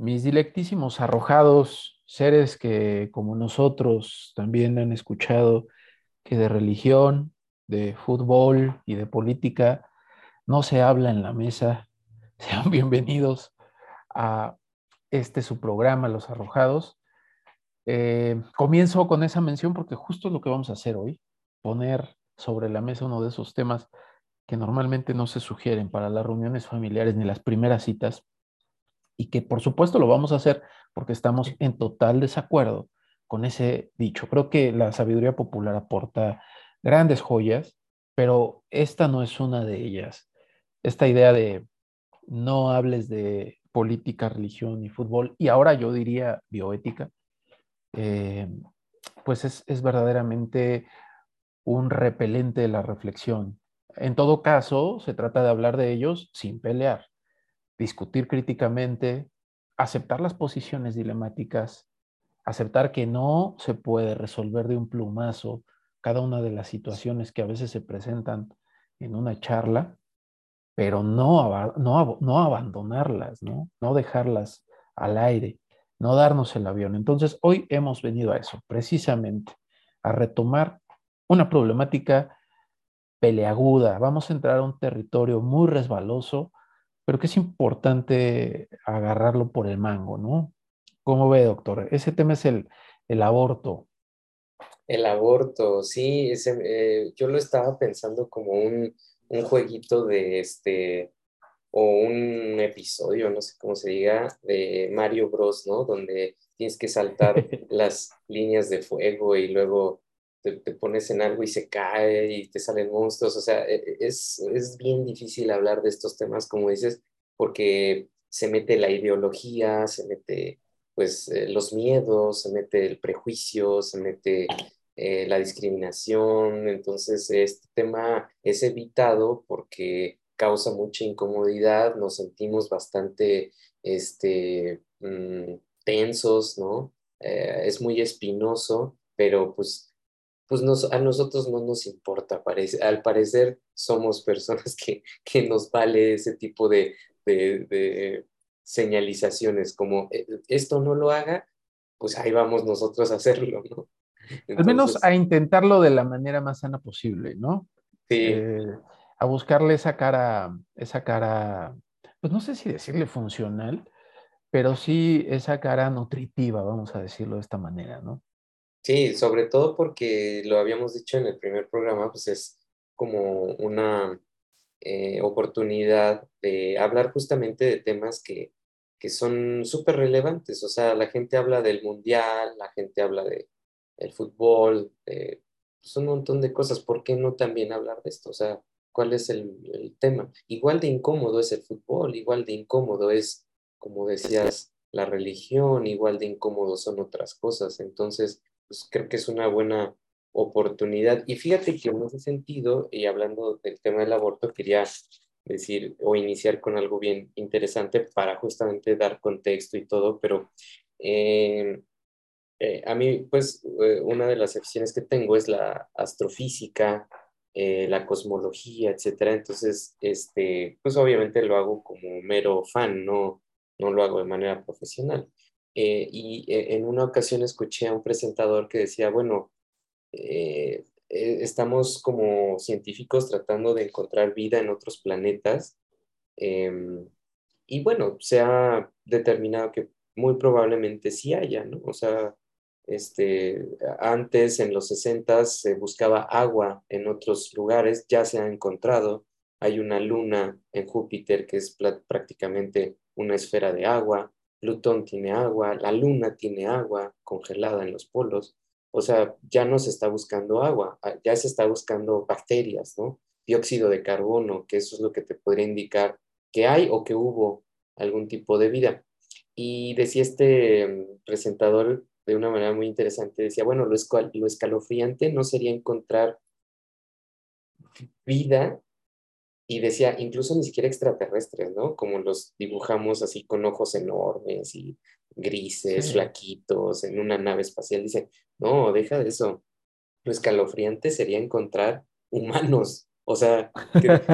mis dilectísimos arrojados, seres que como nosotros también han escuchado que de religión, de fútbol y de política no se habla en la mesa. Sean bienvenidos a este su programa, Los Arrojados. Eh, comienzo con esa mención porque justo es lo que vamos a hacer hoy, poner sobre la mesa uno de esos temas que normalmente no se sugieren para las reuniones familiares ni las primeras citas, y que por supuesto lo vamos a hacer porque estamos en total desacuerdo con ese dicho. Creo que la sabiduría popular aporta grandes joyas, pero esta no es una de ellas. Esta idea de no hables de política, religión y fútbol, y ahora yo diría bioética, eh, pues es, es verdaderamente un repelente de la reflexión. En todo caso, se trata de hablar de ellos sin pelear discutir críticamente, aceptar las posiciones dilemáticas, aceptar que no se puede resolver de un plumazo cada una de las situaciones que a veces se presentan en una charla, pero no, no, no abandonarlas, ¿no? no dejarlas al aire, no darnos el avión. Entonces, hoy hemos venido a eso, precisamente, a retomar una problemática peleaguda. Vamos a entrar a un territorio muy resbaloso, pero que es importante agarrarlo por el mango, ¿no? ¿Cómo ve, doctor? Ese tema es el, el aborto. El aborto, sí, ese, eh, yo lo estaba pensando como un, un jueguito de este, o un episodio, no sé cómo se diga, de Mario Bros, ¿no? Donde tienes que saltar las líneas de fuego y luego te, pones en algo y se cae y te salen monstruos. O sea, e, e, es, es bien difícil hablar de estos temas, como dices, porque se mete la ideología, se mete pues eh, los miedos, se mete el prejuicio, se mete eh, la discriminación. Entonces, este tema es evitado porque causa mucha incomodidad, nos sentimos bastante este, mm, tensos, ¿no? Eh, es muy espinoso, pero pues pues a nosotros no nos importa, parece, al parecer somos personas que, que nos vale ese tipo de, de, señalizaciones, como eh, esto no lo haga, pues ahí vamos nosotros a hacerlo, ¿no? Al menos a intentarlo de la manera más sana posible, ¿no? Sí. Eh, a buscarle esa cara, esa cara, pues no sé si decirle funcional, pero sí esa cara nutritiva, vamos a decirlo de esta manera, ¿no? Sí, sobre todo porque lo habíamos dicho en el primer programa, pues es como una eh, oportunidad de hablar justamente de temas que, que son súper relevantes. O sea, la gente habla del mundial, la gente habla de, fútbol, de pues, un montón de cosas. ¿Por qué no también hablar de esto? O sea, ¿cuál es el, el tema? Igual de incómodo es el fútbol, igual de incómodo es, como decías, la religión, igual de incómodo son otras cosas. Entonces, pues creo que es una buena oportunidad. Y fíjate que en ese sentido, y hablando del tema del aborto, quería decir o iniciar con algo bien interesante para justamente dar contexto y todo, pero eh, eh, a mí, pues, eh, una de las aficiones que tengo es la astrofísica, la cosmología, etcétera. Entonces, este, pues obviamente lo hago como mero fan, no, no lo hago de manera profesional. Y en una ocasión escuché a un presentador que decía, bueno, eh, eh, estamos como científicos tratando de encontrar vida en otros planetas. Em, y bueno, se ha determinado que muy probablemente sí haya, ¿no? O sea, este, antes en los 60 se buscaba agua en otros lugares, ya se ha encontrado. Hay una luna en Júpiter que es prácticamente una esfera de agua. Plutón tiene agua, la luna tiene agua congelada en los polos. O sea, ya no se está buscando agua, ah, ya se está buscando bacterias, ¿no? Dióxido de carbono, que eso es lo que te podría indicar que hay o que hubo algún tipo de vida. Y decía este mm, presentador de una manera muy interesante, decía, bueno, lo, lo escalofriante no sería encontrar vida y decía, incluso ni siquiera extraterrestres, ¿no? Como los dibujamos así con ojos enormes y grises, flaquitos, en una nave espacial. Dice, no, deja de eso. Lo escalofriante sería encontrar humanos O sea,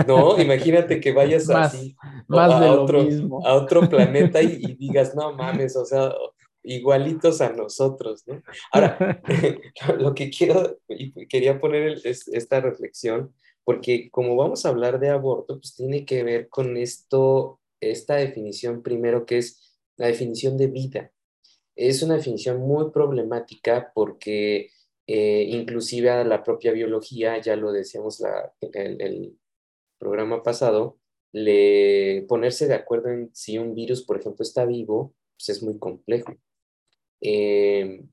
no, imagínate que vayas así a, otro, a otro planeta y, digas, no mames, o sea, igualitos a nosotros, ¿no? Ahora, lo que quiero y quería poner es esta reflexión, porque como vamos a hablar de aborto, pues tiene que ver con esto, esta definición primero que es la definición de vida. Es una definición muy problemática porque eh, inclusive a la propia biología, ya lo decíamos la, el, programa pasado, le, ponerse de acuerdo en si un virus, por ejemplo, está vivo, pues es muy complejo. Eh,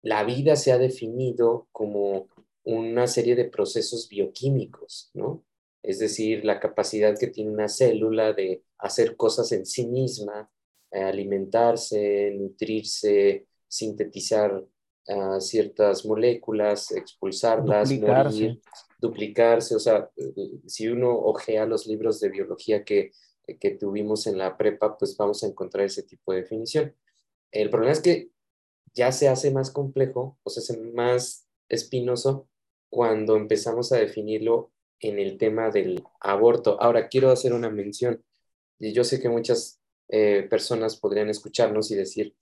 la vida se ha definido como una serie de procesos bioquímicos, ¿no? Es decir, la capacidad que tiene una célula de hacer cosas en sí misma, eh, alimentarse, nutrirse, sintetizar uh, ciertas moléculas, expulsarlas, duplicarse. morir, duplicarse. O sea, si uno ojea los libros de biología que, que tuvimos en la prepa, pues vamos a encontrar ese tipo de definición. El problema es que ya se hace más complejo, o se hace más espinoso cuando empezamos a definirlo en el tema del aborto. Ahora, quiero hacer una mención. Y yo sé que muchas eh, personas podrían escucharnos y decir,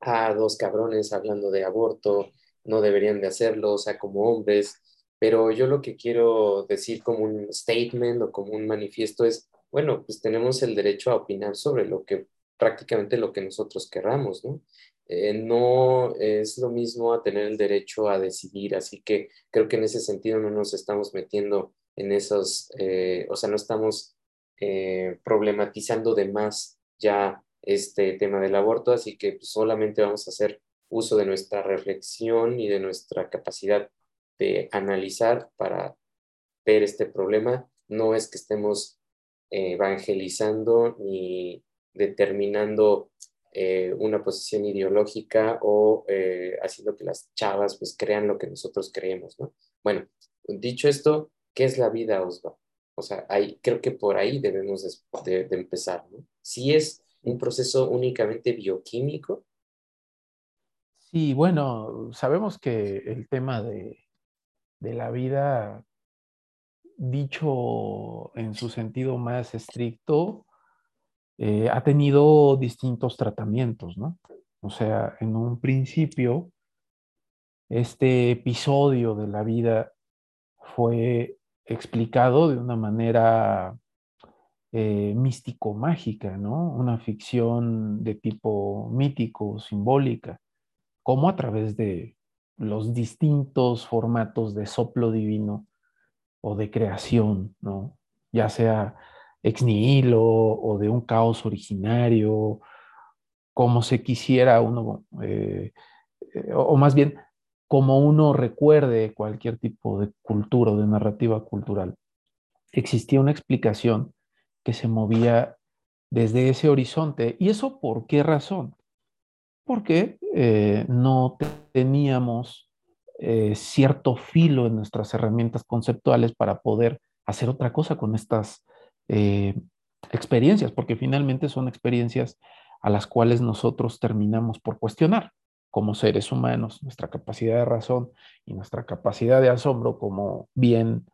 ah, dos cabrones hablando de aborto, no deberían de hacerlo, o sea, como hombres. Pero yo lo que quiero decir como un statement o como un manifiesto es, bueno, pues tenemos el derecho a opinar sobre lo que prácticamente lo que nosotros querramos, ¿no? Eh, no es lo mismo a tener el derecho a decidir, así que creo que en ese sentido no nos estamos metiendo en esos, eh, o sea, no estamos eh, problematizando de más ya este tema del aborto, así que solamente vamos a hacer uso de nuestra reflexión y de nuestra capacidad de analizar para ver este problema. No es que estemos evangelizando ni determinando eh, una posición ideológica o eh, haciendo que las chavas pues crean lo que nosotros creemos, ¿no? Bueno, dicho esto, ¿qué es la vida, Osva? O sea, ahí, creo que por ahí debemos de, empezar, ¿no? Si es un proceso únicamente bioquímico. Sí, bueno, sabemos que el tema de, de la vida, dicho en su sentido más estricto, eh, ha tenido distintos tratamientos, ¿no? O sea, en un principio, este episodio de la vida fue explicado de una manera eh, místico-mágica, ¿no? Una ficción de tipo mítico, simbólica, como a través de los distintos formatos de soplo divino o de creación, ¿no? Ya sea ex nihilo o de un caos originario, como se quisiera uno, eh, eh, o más bien como uno recuerde cualquier tipo de cultura o de narrativa cultural. Existía una explicación que se movía desde ese horizonte. ¿Y eso por qué razón? Porque eh, no teníamos cierto filo en nuestras herramientas conceptuales para poder hacer otra cosa con estas eh, experiencias, porque finalmente son experiencias a las cuales nosotros terminamos por cuestionar como seres humanos, nuestra capacidad de razón y nuestra capacidad de asombro, como bien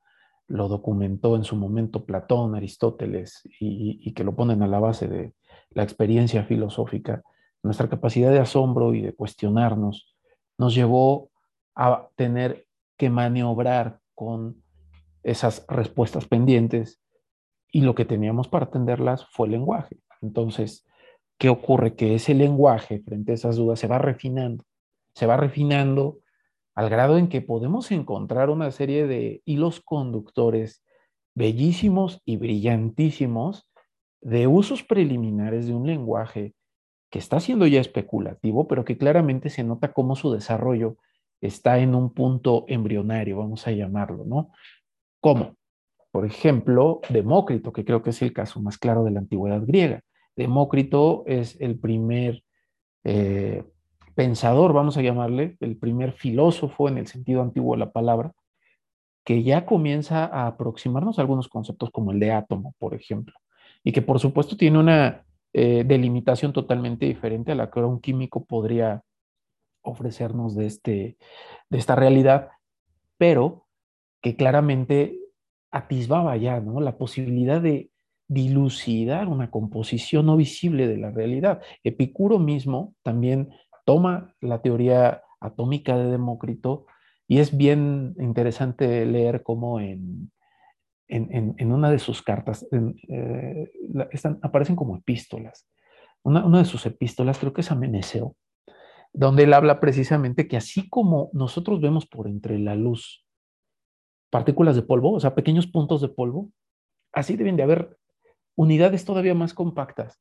lo documentó en su momento Platón, Aristóteles, y, y, que lo ponen a la base de la experiencia filosófica, nuestra capacidad de asombro y de cuestionarnos nos llevó a tener que maniobrar con esas respuestas pendientes y lo que teníamos para atenderlas fue el lenguaje. Entonces, ¿qué ocurre? Que ese lenguaje frente a esas dudas se va refinando, se va refinando al grado en que podemos encontrar una serie de hilos conductores bellísimos y brillantísimos de usos preliminares de un lenguaje que está siendo ya especulativo, pero que claramente se nota cómo su desarrollo está en un punto embrionario, vamos a llamarlo, ¿no? ¿Cómo? Por ejemplo, Demócrito, que creo que es el caso más claro de la antigüedad griega. Demócrito es el primer eh, pensador, vamos a llamarle, el primer filósofo en el sentido antiguo de la palabra, que ya comienza a aproximarnos a algunos conceptos como el de átomo, por ejemplo, y que por supuesto tiene una eh, delimitación totalmente diferente a la que ahora un químico podría ofrecernos de, este, de esta realidad, pero que claramente atisbaba ya, ¿no? La posibilidad de dilucidar una composición no visible de la realidad. Epicuro mismo también toma la teoría atómica de Demócrito y es bien interesante leer cómo en, en, una de sus cartas eh, están, aparecen como epístolas. Una, una, de sus epístolas, creo que es a Meneceo, donde él habla precisamente que así como nosotros vemos por entre la luz partículas de polvo, o sea, pequeños puntos de polvo, así deben de haber unidades todavía más compactas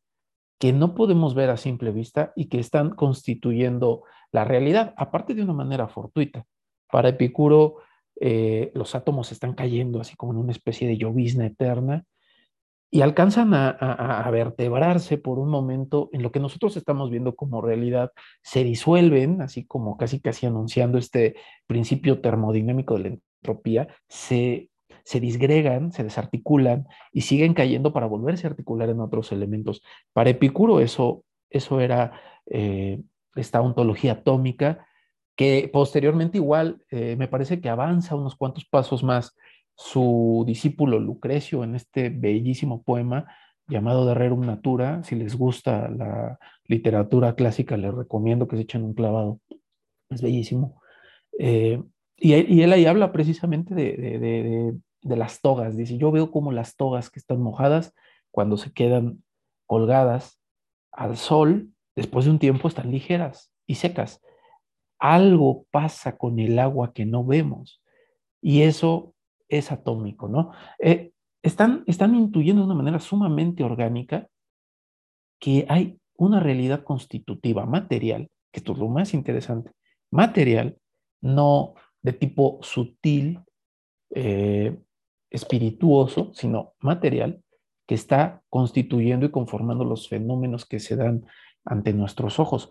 que no podemos ver a simple vista y que están constituyendo la realidad, aparte de una manera fortuita. Para Epicuro, eh, los átomos están cayendo así como en una especie de llovizna eterna y alcanzan a, vertebrarse por un momento en lo que nosotros estamos viendo como realidad, se disuelven, así como casi casi anunciando este principio termodinámico de la entropía, se, se disgregan, se desarticulan y siguen cayendo para volverse a articular en otros elementos. Para Epicuro eso, eso era eh, esta ontología atómica que posteriormente igual eh, me parece que avanza unos cuantos pasos más su discípulo Lucrecio en este bellísimo poema llamado De Rerum Natura. Si les gusta la literatura clásica, les recomiendo que se echen un clavado. Es bellísimo. Eh, y, él ahí habla precisamente de, de, las togas. Dice, yo veo como las togas que están mojadas cuando se quedan colgadas al sol, después de un tiempo están ligeras y secas. Algo pasa con el agua que no vemos. Y eso es atómico, ¿no? Eh, están, están intuyendo de una manera sumamente orgánica que hay una realidad constitutiva material, que esto es lo más interesante, material, no de tipo sutil, eh, espirituoso, sino material, que está constituyendo y conformando los fenómenos que se dan ante nuestros ojos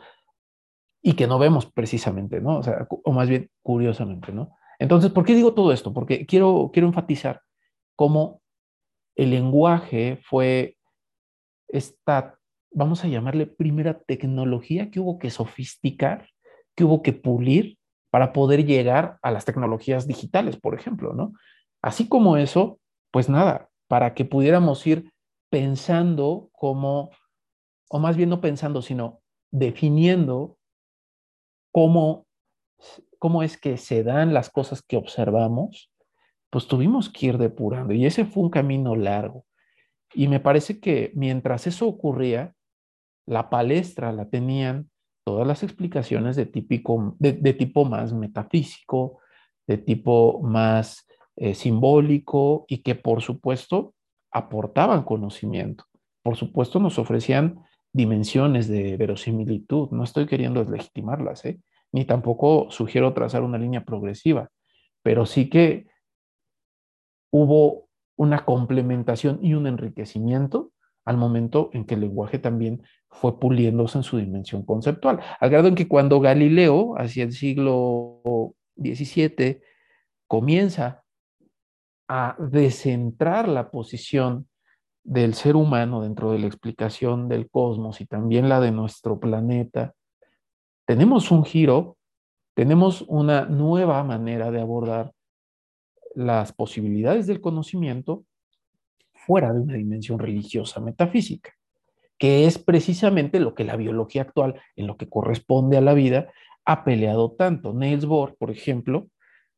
y que no vemos precisamente, ¿no? O, o más bien curiosamente, ¿no? Entonces, ¿por qué digo todo esto? Porque quiero, quiero enfatizar cómo el lenguaje fue esta, vamos a llamarle primera tecnología que hubo que sofisticar, que hubo que pulir para poder llegar a las tecnologías digitales, por ejemplo, ¿no? Así como eso, pues nada, para que pudiéramos ir pensando como, o más bien no pensando, sino definiendo cómo cómo es que se dan las cosas que observamos, pues tuvimos que ir depurando. Y ese fue un camino largo. Y me parece que mientras eso ocurría, la palestra la tenían todas las explicaciones de, de, tipo más metafísico, de tipo más eh, simbólico y que por supuesto aportaban conocimiento. Por supuesto nos ofrecían dimensiones de verosimilitud. No estoy queriendo deslegitimarlas, ¿eh? ni tampoco sugiero trazar una línea progresiva, pero sí que hubo una complementación y un enriquecimiento al momento en que el lenguaje también fue puliéndose en su dimensión conceptual, al grado en que cuando Galileo, hacia el siglo XVII, comienza a descentrar la posición del ser humano dentro de la explicación del cosmos y también la de nuestro planeta, tenemos un giro, tenemos una nueva manera de abordar las posibilidades del conocimiento fuera de una dimensión religiosa metafísica, que es precisamente lo que la biología actual, en lo que corresponde a la vida, ha peleado tanto. Niels Bohr, por ejemplo,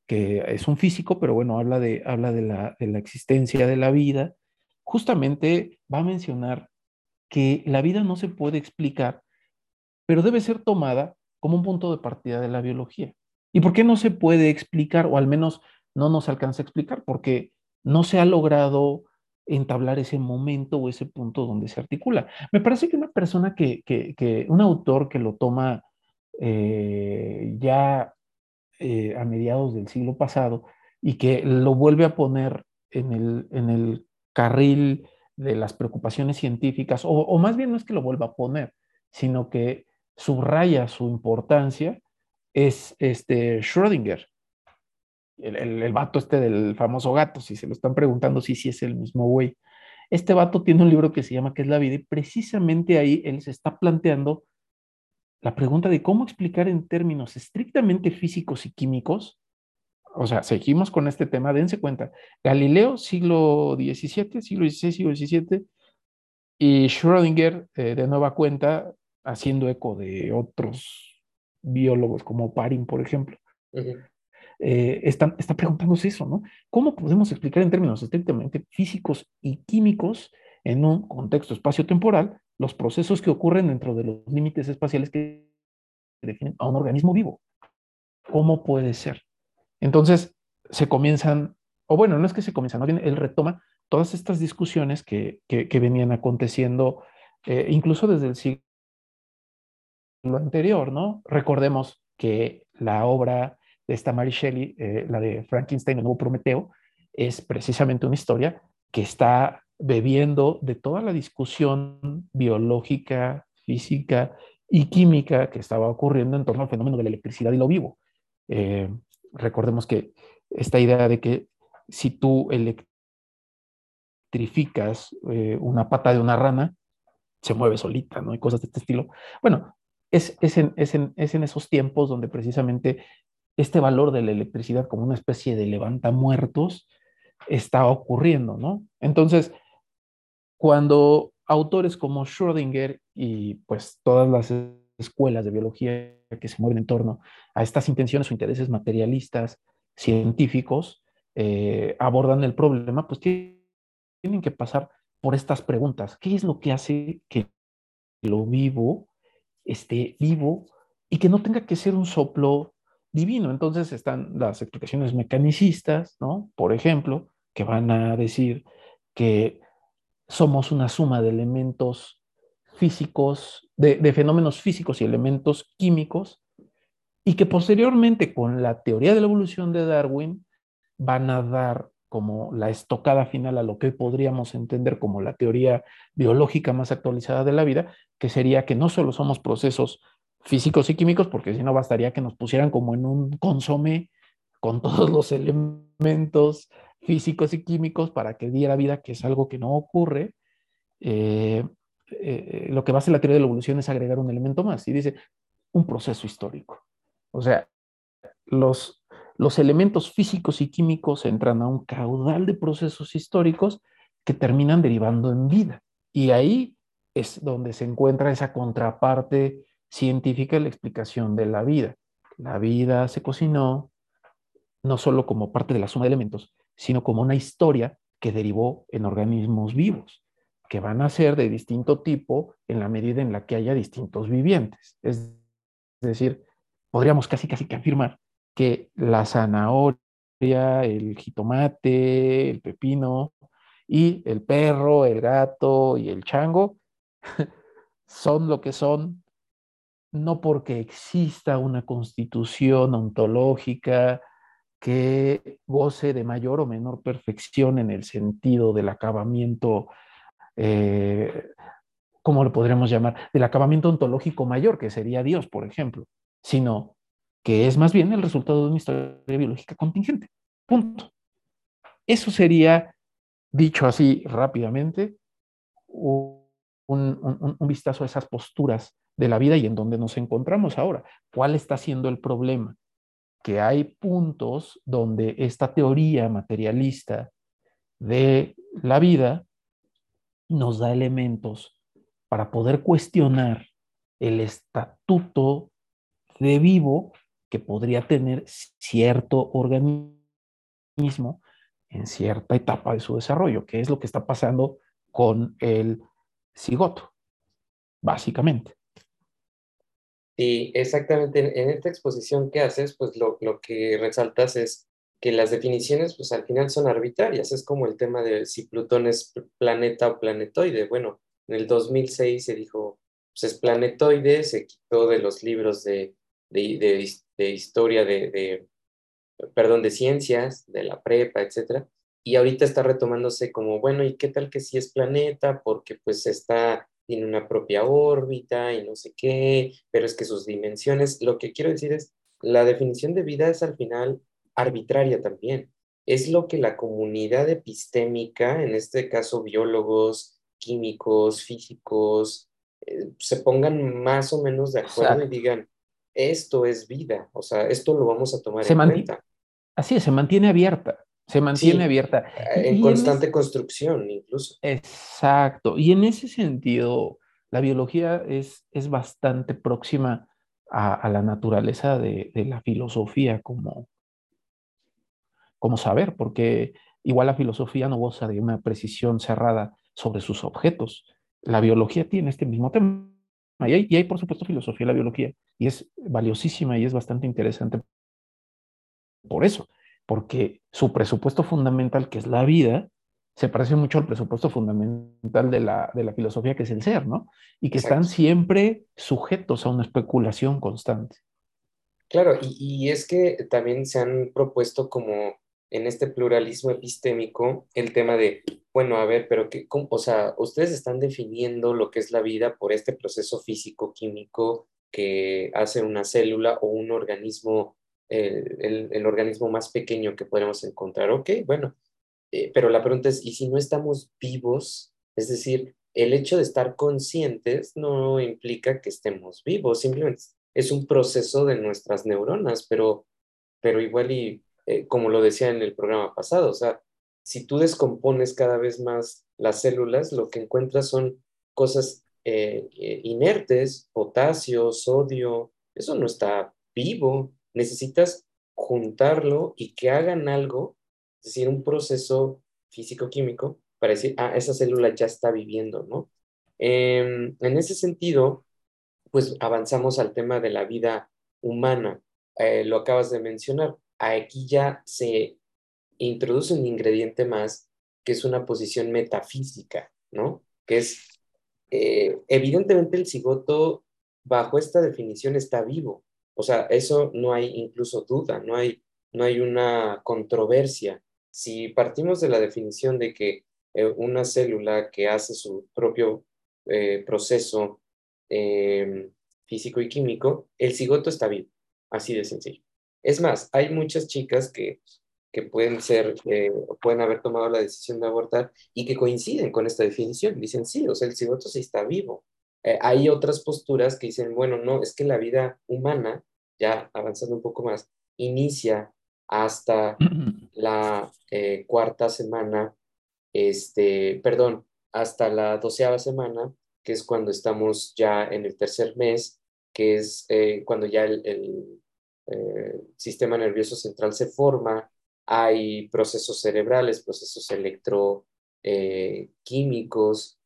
que es un físico, pero bueno, habla de, habla de, la, de la existencia de la vida, justamente va a mencionar que la vida no se puede explicar, pero debe ser tomada como un punto de partida de la biología. ¿Y por qué no se puede explicar, o al menos no nos alcanza a explicar? Porque no se ha logrado entablar ese momento o ese punto donde se articula. Me parece que una persona que, que, un autor que lo toma eh, ya eh, a mediados del siglo pasado y que lo vuelve a poner en el, en el carril de las preocupaciones científicas, o, o, más bien no es que lo vuelva a poner, sino que subraya su importancia es este Schrödinger, el, el, vato este del famoso gato, si se lo están preguntando si sí, es el mismo güey. Este vato tiene un libro que se llama ¿Qué es la vida? Y precisamente ahí él se está planteando la pregunta de cómo explicar en términos estrictamente físicos y químicos o sea, seguimos con este tema, dense cuenta, Galileo, siglo XVII, siglo XVI, siglo XVII, y Schrödinger, eh, de nueva cuenta, haciendo eco de otros biólogos como Parin, por ejemplo, eh, está, está preguntándose eso, ¿no? ¿Cómo podemos explicar en términos estrictamente físicos y químicos en un contexto espacio-temporal los procesos que ocurren dentro de los límites espaciales que definen a un organismo vivo? ¿Cómo puede ser? Entonces, se comienzan, o bueno, no es que se comienzan, más bien él retoma todas estas discusiones que, que, venían aconteciendo eh, incluso desde el siglo anterior, ¿no? Recordemos que la obra de esta Mary Shelley, eh, la de Frankenstein, el nuevo Prometeo, es precisamente una historia que está bebiendo de toda la discusión biológica, física y química que estaba ocurriendo en torno al fenómeno de la electricidad y lo vivo. Eh, recordemos que esta idea de que si tú electrificas eh, una pata de una rana, se mueve solita, ¿no? Y cosas de este estilo. Bueno, es, es, en, es, en, es en esos tiempos donde precisamente este valor de la electricidad como una especie de levanta muertos está ocurriendo, ¿no? Entonces, cuando autores como Schrödinger y pues todas las escuelas de biología que se mueven en torno a estas intenciones o intereses materialistas científicos eh, abordan el problema, pues tienen que pasar por estas preguntas. ¿Qué es lo que hace que lo vivo esté vivo y que no tenga que ser un soplo divino? Entonces están las explicaciones mecanicistas, ¿no? Por ejemplo, que van a decir que somos una suma de elementos físicos, de, fenómenos físicos y elementos químicos, y que posteriormente con la teoría de la evolución de Darwin van a dar como la estocada final a lo que podríamos entender como la teoría biológica más actualizada de la vida, que sería que no solo somos procesos físicos y químicos, porque si no bastaría que nos pusieran como en un consome con todos los elementos físicos y químicos para que diera vida, que es algo que no ocurre. Eh, eh, lo que va a hacer la teoría de la evolución es agregar un elemento más y dice un proceso histórico. O sea, los, los elementos físicos y químicos entran a un caudal de procesos históricos que terminan derivando en vida. Y ahí es donde se encuentra esa contraparte científica la explicación de la vida. La vida se cocinó no solo como parte de la suma de elementos, sino como una historia que derivó en organismos vivos, que van a ser de distinto tipo en la medida en la que haya distintos vivientes. Es decir, podríamos casi casi que afirmar que la zanahoria, el jitomate, el pepino y el perro, el gato y el chango son lo que son no porque exista una constitución ontológica que goce de mayor o menor perfección en el sentido del acabamiento, eh, ¿cómo lo podríamos llamar? Del acabamiento ontológico mayor, que sería Dios, por ejemplo, sino que es más bien el resultado de una historia biológica contingente. Punto. Eso sería, dicho así rápidamente, un vistazo a esas posturas de la vida y en dónde nos encontramos ahora. ¿Cuál está siendo el problema? que hay puntos donde esta teoría materialista de la vida nos da elementos para poder cuestionar el estatuto de vivo que podría tener cierto organismo en cierta etapa de su desarrollo, que es lo que está pasando con el cigoto, básicamente. Y exactamente en, esta exposición que haces, pues lo, lo, que resaltas es que las definiciones, pues al final son arbitrarias. Es como el tema de si Plutón es planeta o planetoide. Bueno, en el 2006 se dijo, pues es planetoide, se quitó de los libros de, de, de, historia, de, perdón, de ciencias, de la prepa, etcétera. Y ahorita está retomándose como, bueno, ¿y qué tal que si es planeta? Porque pues está tiene una propia órbita y no sé qué, pero es que sus dimensiones, lo que quiero decir es, la definición de vida es al final arbitraria también. Es lo que la comunidad epistémica, en este caso biólogos, químicos, físicos, eh, se pongan más o menos de acuerdo y digan, esto es vida, o sea, esto lo vamos a tomar en cuenta. Así es, se mantiene abierta, se mantiene abierta. En constante construcción, incluso. Exacto. Y en ese sentido, la biología es, es bastante próxima a, la naturaleza de, la filosofía como, como saber, porque igual la filosofía no goza de una precisión cerrada sobre sus objetos. La biología tiene este mismo tema. Y hay, y hay, por supuesto, filosofía en la biología, y es valiosísima y es bastante interesante por eso, porque su presupuesto fundamental, que es la vida, se parece mucho al presupuesto fundamental de la, de la filosofía, que es el ser, ¿no? Y que están siempre sujetos a una especulación constante. Claro, y, y, es que también se han propuesto como en este pluralismo epistémico el tema de, bueno, a ver, pero qué, o sea, ustedes están definiendo lo que es la vida por este proceso físico-químico que hace una célula o un organismo, el, el, organismo más pequeño que podemos encontrar. Ok, bueno, eh, pero la pregunta es, ¿y si no estamos vivos? Es decir, el hecho de estar conscientes no implica que estemos vivos, simplemente es un proceso de nuestras neuronas, pero, pero igual y eh, como lo decía en el programa pasado, o sea, si tú descompones cada vez más las células, lo que encuentras son cosas eh, inertes, potasio, sodio, eso no está vivo, necesitas juntarlo y que hagan algo es decir, un proceso físico-químico para decir, ah, esa célula ya está viviendo, ¿no? Em, en ese sentido, pues avanzamos al tema de la vida humana. Eh, lo acabas de mencionar. Aquí ya se introduce un ingrediente más, que es una posición metafísica, ¿no? Que es, eh, evidentemente el cigoto, bajo esta definición, está vivo. O sea, eso no hay incluso duda, no hay, no hay una controversia si partimos de la definición de que eh, una célula que hace su propio eh, proceso em, físico y químico, el cigoto está vivo, así de sencillo. Es más, hay muchas chicas que, que pueden ser, eh, pueden haber tomado la decisión de abortar y que coinciden con esta definición. Dicen, sí, o sea, el cigoto sí está vivo. hay otras posturas que dicen, bueno, no, es que la vida humana, ya avanzando un poco más, inicia hasta la eh, cuarta semana, este, perdón, hasta la doceava semana, que es cuando estamos ya en el tercer mes, que es eh, cuando ya el, eh, sistema nervioso central se forma, hay procesos cerebrales, procesos electroquímicos,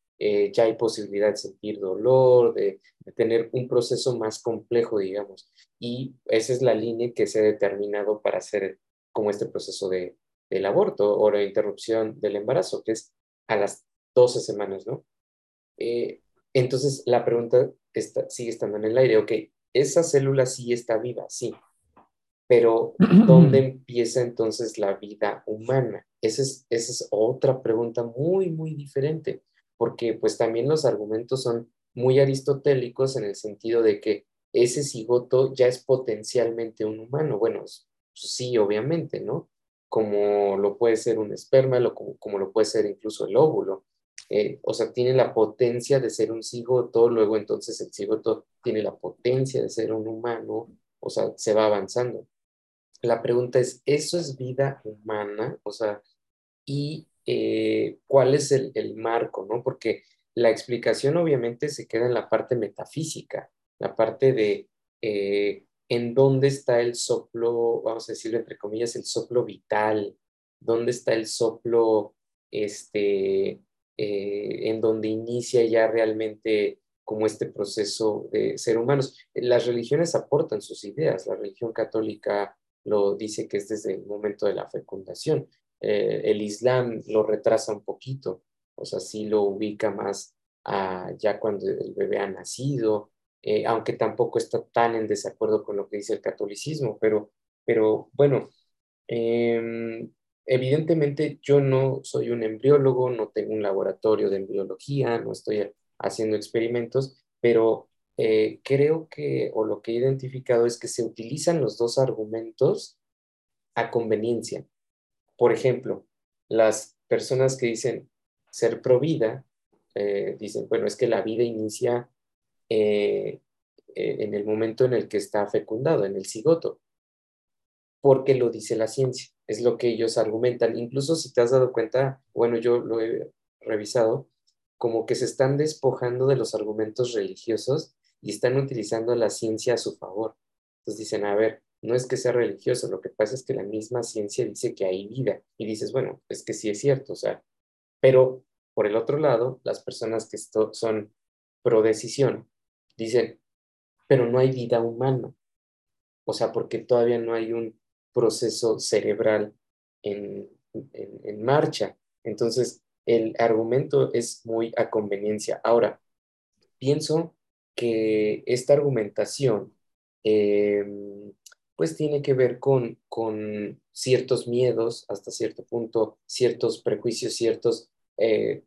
ya hay posibilidad de sentir dolor, de, de, tener un proceso más complejo, digamos. Y esa es la línea que se ha determinado para hacer como este proceso de, del aborto o la interrupción del embarazo, que es a las 12 semanas, ¿no? Eh, entonces, la pregunta está, sigue estando en el aire, ok, esa célula sí está viva, sí, pero ¿dónde empieza entonces la vida humana? Esa es, esa es otra pregunta muy, muy diferente, porque pues también los argumentos son muy aristotélicos en el sentido de que ese cigoto ya es potencialmente un humano. Bueno, sí, obviamente, ¿no? Como lo puede ser un esperma, como, lo puede ser incluso el óvulo. Eh, o sea, tiene la potencia de ser un cigoto, luego entonces el cigoto tiene la potencia de ser un humano, o sea, se va avanzando. La pregunta es, ¿eso es vida humana? O sea, ¿y eh, cuál es el, marco, no? Porque la explicación obviamente se queda en la parte metafísica, la parte de eh, en dónde está el soplo, vamos a decirlo entre comillas, el soplo vital, dónde está el soplo, este, eh, en donde inicia ya realmente como este proceso de ser humanos. Las religiones aportan sus ideas, la religión católica lo dice que es desde el momento de la fecundación, eh, el Islam lo retrasa un poquito, o sea, sí lo ubica más ya cuando el bebé ha nacido, eh, aunque tampoco está tan en desacuerdo con lo que dice el catolicismo, pero, pero bueno, em, evidentemente yo no soy un embriólogo, no tengo un laboratorio de embriología, no estoy haciendo experimentos, pero eh, creo que, o lo que he identificado es que se utilizan los dos argumentos a conveniencia. Por ejemplo, las personas que dicen ser pro vida, eh, dicen, bueno, es que la vida inicia eh, eh, en el momento en el que está fecundado, en el cigoto. porque lo dice la ciencia, es lo que ellos argumentan. Incluso si te has dado cuenta, bueno, yo lo he revisado, como que se están despojando de los argumentos religiosos y están utilizando la ciencia a su favor. Entonces dicen, a ver, no es que sea religioso, lo que pasa es que la misma ciencia dice que hay vida. Y dices, bueno, es que sí es cierto, o sea, pero por el otro lado, las personas que son pro decisión dicen, pero no hay vida humana. O sea, porque todavía no hay un proceso cerebral en, en, marcha. Entonces, el argumento es muy a conveniencia. Ahora, pienso que esta argumentación em, pues tiene que ver con, con ciertos miedos, hasta cierto punto, ciertos prejuicios, ciertos eh,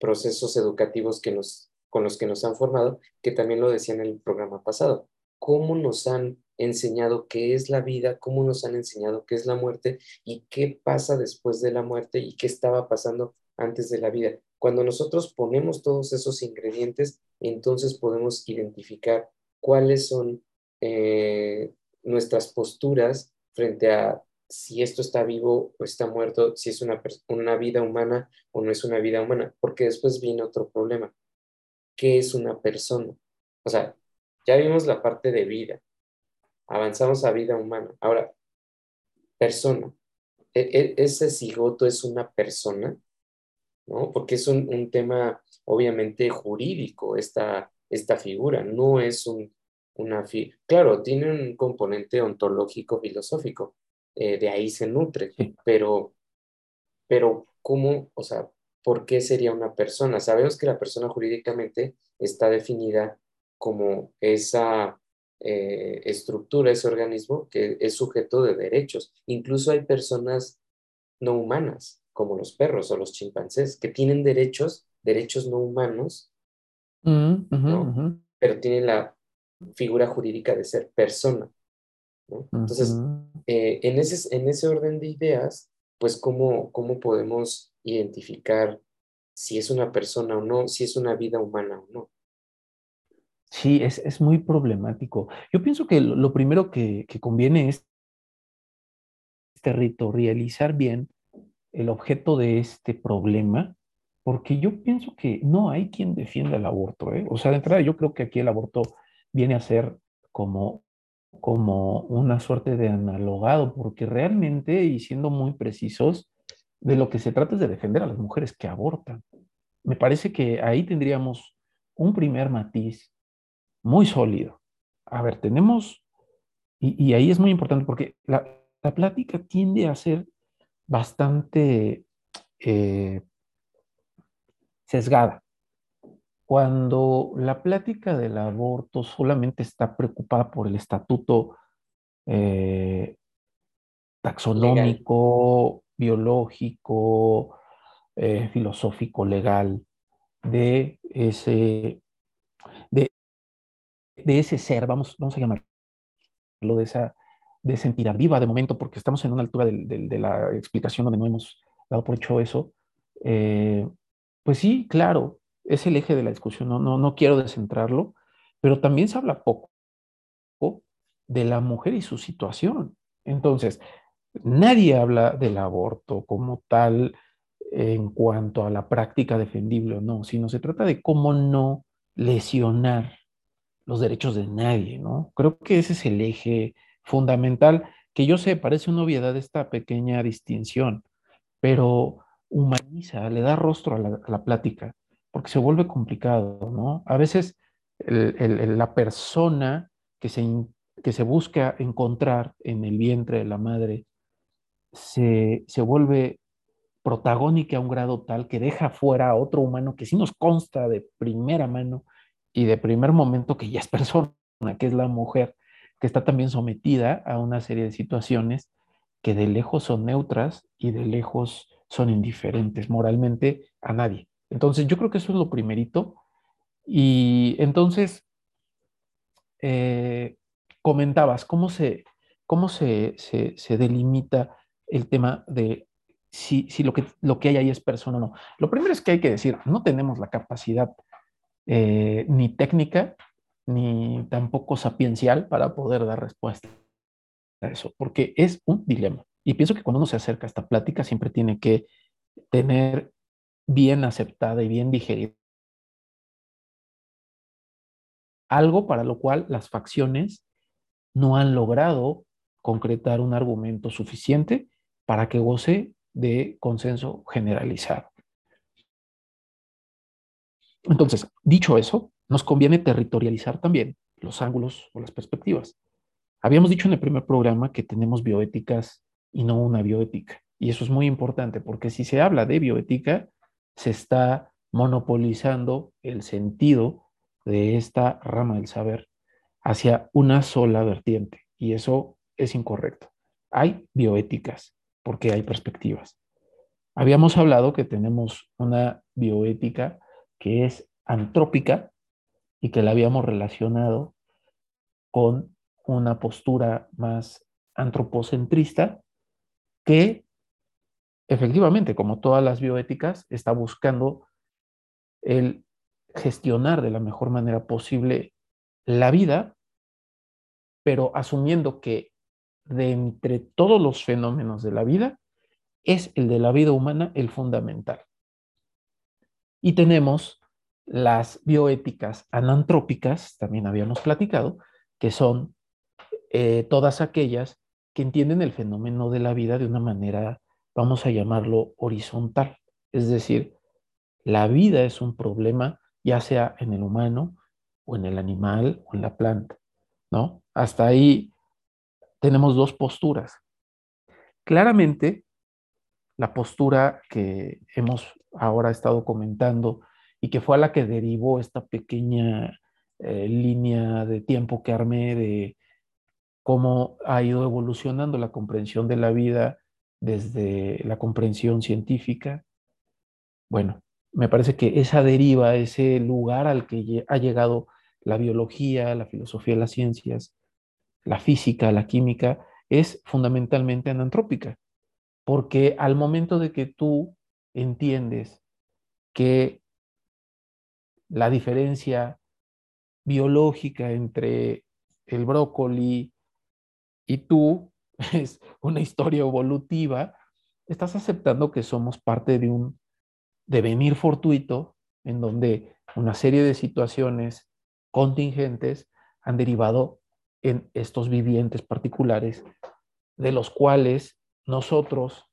procesos educativos que nos, con los que nos han formado, que también lo decía en el programa pasado. ¿Cómo nos han enseñado qué es la vida, cómo nos han enseñado qué es la muerte y qué pasa después de la muerte y qué estaba pasando antes de la vida? Cuando nosotros ponemos todos esos ingredientes, entonces podemos identificar cuáles son eh, nuestras posturas frente a si esto está vivo o está muerto, si es una, una vida humana o no es una vida humana, porque después viene otro problema. ¿Qué es una persona? O sea, ya vimos la parte de vida, avanzamos a vida humana. Ahora, persona. ¿E, e, ¿Ese cigoto es una persona? ¿No? Porque es un, un tema obviamente jurídico esta, esta figura, no es un una claro, tiene un componente ontológico filosófico, eh, de ahí se nutre, pero, pero ¿cómo, o sea, por qué sería una persona? Sabemos que la persona jurídicamente está definida como esa eh, estructura, ese organismo que es sujeto de derechos. Incluso hay personas no humanas, como los perros o los chimpancés, que tienen derechos, derechos no humanos, mm, pero tienen la figura jurídica de ser persona. Entonces, eh, en, ese, en ese orden de ideas, pues cómo, cómo podemos identificar si es una persona o no, si es una vida humana o no. Sí, es, es muy problemático. Yo pienso que lo, primero que, que, conviene es territorializar bien el objeto de este problema, porque yo pienso que no hay quien defienda el aborto. ¿eh? O sea, de entrada yo creo que aquí el aborto viene a ser como, como una suerte de analogado, porque realmente, y siendo muy precisos, de lo que se trata es de defender a las mujeres que abortan. Me parece que ahí tendríamos un primer matiz muy sólido. A ver, tenemos, y, ahí es muy importante porque la, plática tiende a ser bastante eh, sesgada cuando la plática del aborto solamente está preocupada por el estatuto eh, taxonómico, biológico, eh, filosófico, legal de ese, de, ese ser, vamos, vamos a llamarlo de esa, de esa entidad viva de momento, porque estamos en una altura de, la explicación donde no hemos dado por hecho eso. Eh, pues sí, claro, es el eje de la discusión, no, no, no quiero descentrarlo, pero también se habla poco de la mujer y su situación. Entonces, nadie habla del aborto como tal en cuanto a la práctica defendible o no, sino se trata de cómo no lesionar los derechos de nadie, ¿no? Creo que ese es el eje fundamental, que yo sé, parece una obviedad esta pequeña distinción, pero humaniza, le da rostro a la, a la plática porque se vuelve complicado, ¿no? A veces la persona que se, que se busca encontrar en el vientre de la madre se, se vuelve protagónica a un grado tal que deja fuera a otro humano que sí nos consta de primera mano y de primer momento que ya es persona, que es la mujer, que está también sometida a una serie de situaciones que de lejos son neutras y de lejos son indiferentes moralmente a nadie. Entonces, yo creo que eso es lo primerito. Y entonces, eh, comentabas, ¿cómo, se, cómo se, se, delimita el tema de si, si, lo, que, lo que hay ahí es persona o no? Lo primero es que hay que decir, no tenemos la capacidad eh, ni técnica ni tampoco sapiencial para poder dar respuesta. eso, porque es un dilema. Y pienso que cuando uno se acerca a esta plática siempre tiene que tener bien aceptada y bien digerida algo para lo cual las facciones no han logrado concretar un argumento suficiente para que goce de consenso generalizado. Entonces, dicho eso, nos conviene territorializar también los ángulos o las perspectivas. Habíamos dicho en el primer programa que tenemos bioéticas y no una bioética. Y eso es muy importante porque si se habla de bioética, se está monopolizando el sentido de esta rama del saber hacia una sola vertiente. Y eso es incorrecto. Hay bioéticas porque hay perspectivas. Habíamos hablado que tenemos una bioética que es antrópica y que la habíamos relacionado con una postura más antropocentrista que efectivamente, como todas las bioéticas, está buscando el gestionar de la mejor manera posible la vida, pero asumiendo que de entre todos los fenómenos de la vida, es el de la vida humana el fundamental. Y tenemos las bioéticas anantrópicas, también habíamos platicado, que son eh, todas aquellas que entienden el fenómeno de la vida de una manera, vamos a llamarlo horizontal. Es decir, la vida es un problema ya sea en el humano o en el animal o en la planta, ¿no? Hasta ahí tenemos dos posturas. Claramente, la postura que hemos ahora estado comentando y que fue a la que derivó esta pequeña eh, línea de tiempo que armé de cómo ha ido evolucionando la comprensión de la vida desde la comprensión científica. Bueno, me parece que esa deriva, ese lugar al que ha llegado la biología, la filosofía de las ciencias, la física, la química, es fundamentalmente anantrópica, porque al momento de que tú entiendes que la diferencia biológica entre el brócoli y tú es una historia evolutiva, estás aceptando que somos parte de un devenir fortuito en donde una serie de situaciones contingentes han derivado en estos vivientes particulares, de los cuales nosotros,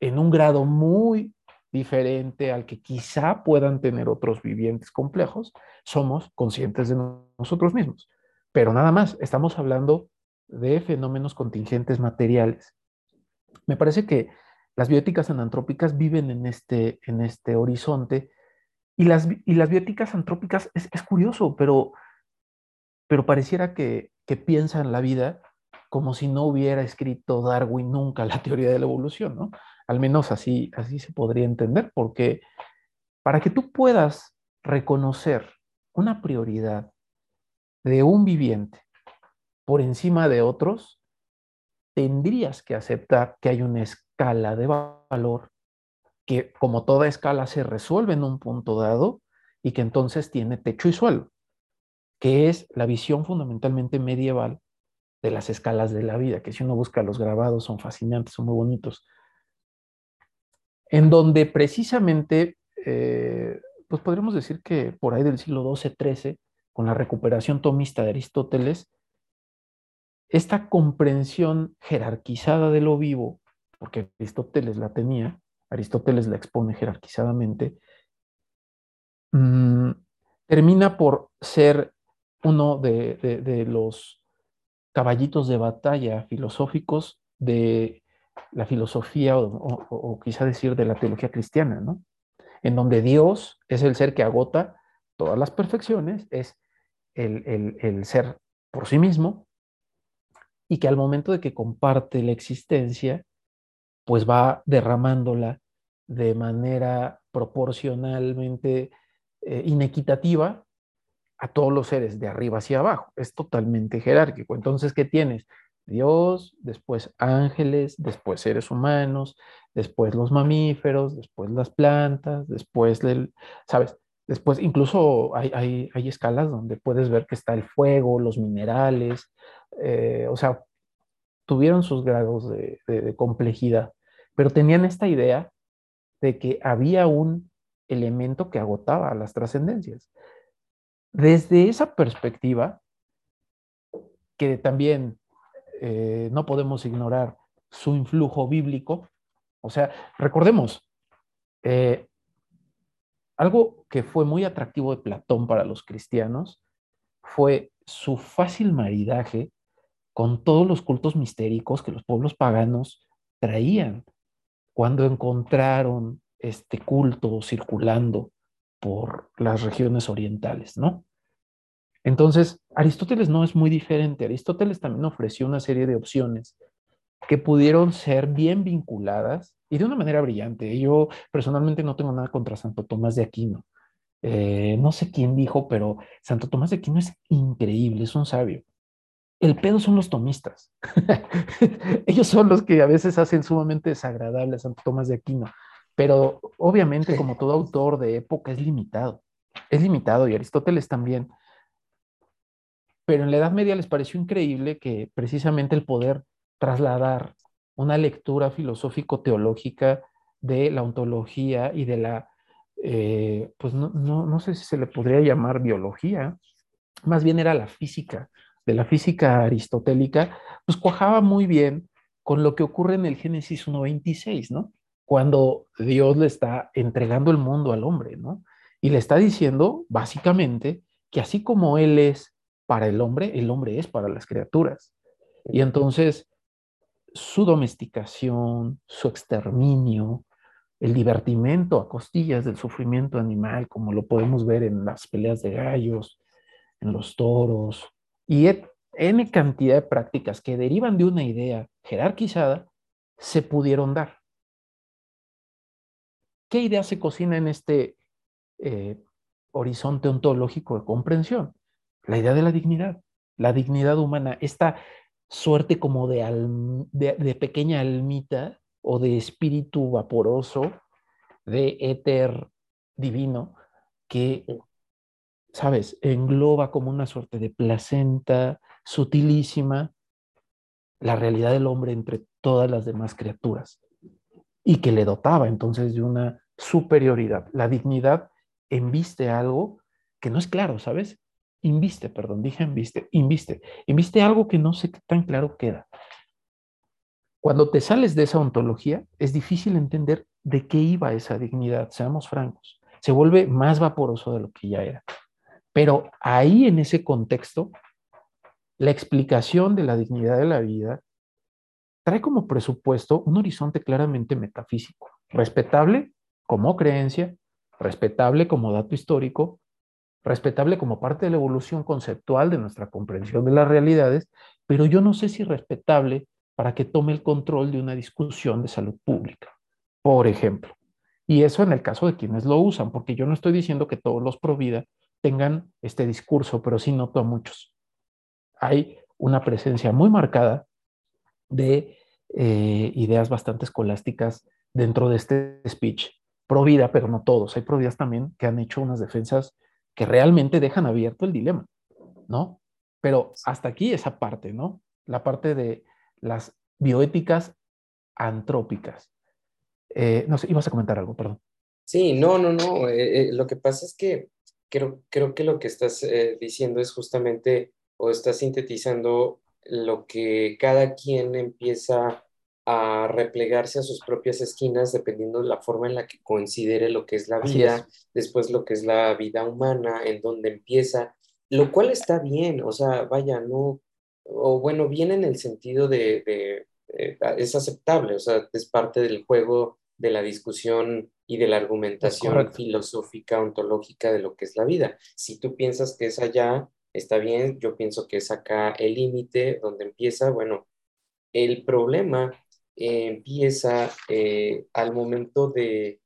en un grado muy diferente al que quizá puedan tener otros vivientes complejos, somos conscientes de nosotros mismos. Pero nada más, estamos hablando de fenómenos contingentes materiales. Me parece que las bioéticas anantrópicas viven en este, en este horizonte y las, y las bioéticas antrópicas es, es curioso, pero, pero pareciera que, que piensan la vida como si no hubiera escrito Darwin nunca la teoría de la evolución, ¿no? Al menos así, así se podría entender, porque para que tú puedas reconocer una prioridad de un viviente por encima de otros, tendrías que aceptar que hay una escala de valor que, como toda escala, se resuelve en un punto dado y que entonces tiene techo y suelo, que es la visión fundamentalmente medieval de las escalas de la vida, que si uno busca los grabados son fascinantes, son muy bonitos, en donde precisamente, eh, pues podríamos decir que por ahí del siglo XII-XIII, con la recuperación tomista de Aristóteles, esta comprensión jerarquizada de lo vivo, porque Aristóteles la tenía, Aristóteles la expone jerarquizadamente, mm, termina por ser uno de, los caballitos de batalla filosóficos de la filosofía o, quizá decir de la teología cristiana, ¿no? En donde Dios es el ser que agota todas las perfecciones, es el, el ser por sí mismo, y que al momento de que comparte la existencia, pues va derramándola de manera proporcionalmente eh, inequitativa a todos los seres de arriba hacia abajo. Es totalmente jerárquico. Entonces, ¿qué tienes? Dios, después ángeles, después seres humanos, después los mamíferos, después las plantas, después, del, ¿sabes? Después incluso hay, hay, escalas donde puedes ver que está el fuego, los minerales, eh, o sea, tuvieron sus grados de, complejidad, pero tenían esta idea de que había un elemento que agotaba las trascendencias. Desde esa perspectiva, que también eh, no podemos ignorar su influjo bíblico, o sea, recordemos, eh, algo que fue muy atractivo de Platón para los cristianos fue su fácil maridaje con todos los cultos mistéricos que los pueblos paganos traían cuando encontraron este culto circulando por las regiones orientales, ¿no? Entonces, Aristóteles no es muy diferente. Aristóteles también ofreció una serie de opciones que pudieron ser bien vinculadas y de una manera brillante. Yo personalmente no tengo nada contra Santo Tomás de Aquino. Eh, no sé quién dijo, pero Santo Tomás de Aquino es increíble, es un sabio. El pedo son los tomistas. Ellos son los que a veces hacen sumamente desagradable a Santo Tomás de Aquino. Pero obviamente, como todo autor de época, es limitado. Es limitado y Aristóteles también. Pero en la Edad Media les pareció increíble que precisamente el poder trasladar una lectura filosófico-teológica de la ontología y de la, eh, pues no, no, no, sé si se le podría llamar biología, más bien era la física, de la física aristotélica, pues cuajaba muy bien con lo que ocurre en el Génesis 1.26, ¿no? Cuando Dios le está entregando el mundo al hombre, ¿no? Y le está diciendo, básicamente, que así como Él es para el hombre, el hombre es para las criaturas. Y entonces, su domesticación, su exterminio, el divertimento a costillas del sufrimiento animal, como lo podemos ver en las peleas de gallos, en los toros, y N cantidad de prácticas que derivan de una idea jerarquizada, se pudieron dar. ¿Qué idea se cocina en este eh, horizonte ontológico de comprensión? La idea de la dignidad, la dignidad humana, esta suerte como de, pequeña almita o de espíritu vaporoso, de éter divino, que, sabes, engloba como una suerte de placenta sutilísima la realidad del hombre entre todas las demás criaturas y que le dotaba entonces de una superioridad. La dignidad enviste algo que no es claro, ¿sabes? Inviste, perdón, dije inviste, inviste, inviste algo que no sé qué tan claro queda. Cuando te sales de esa ontología, es difícil entender de qué iba esa dignidad, seamos francos. Se vuelve más vaporoso de lo que ya era. Pero ahí en ese contexto, la explicación de la dignidad de la vida trae como presupuesto un horizonte claramente metafísico, respetable como creencia, respetable como dato histórico, respetable como parte de la evolución conceptual de nuestra comprensión de las realidades, pero yo no sé si respetable para que tome el control de una discusión de salud pública, por ejemplo. Y eso en el caso de quienes lo usan, porque yo no estoy diciendo que todos los pro vida tengan este discurso, pero sí noto a muchos. Hay una presencia muy marcada de eh, ideas bastante escolásticas dentro de este speech. Pro vida, pero no todos. Hay pro vidas también que han hecho unas defensas que realmente dejan abierto el dilema, ¿no? Pero hasta aquí esa parte, ¿no? La parte de las bioéticas antrópicas. Eh, no sé, ibas a comentar algo, perdón. Sí, no, no, no. Eh, eh, lo que pasa es que creo, creo que lo que estás diciendo es justamente, o estás sintetizando lo que cada quien empieza a replegarse a sus propias esquinas dependiendo de la forma en la que considere lo que es la vida, después lo que es la vida humana, en donde empieza, lo cual está bien, o sea, vaya, no, o bueno, bien en el sentido de, de, eh, es aceptable, o sea, es parte del juego de la discusión y de la argumentación filosófica, ontológica de lo que es la vida. Si tú piensas que es allá, está bien, yo pienso que es acá el límite donde empieza, bueno, el problema empieza eh, al momento de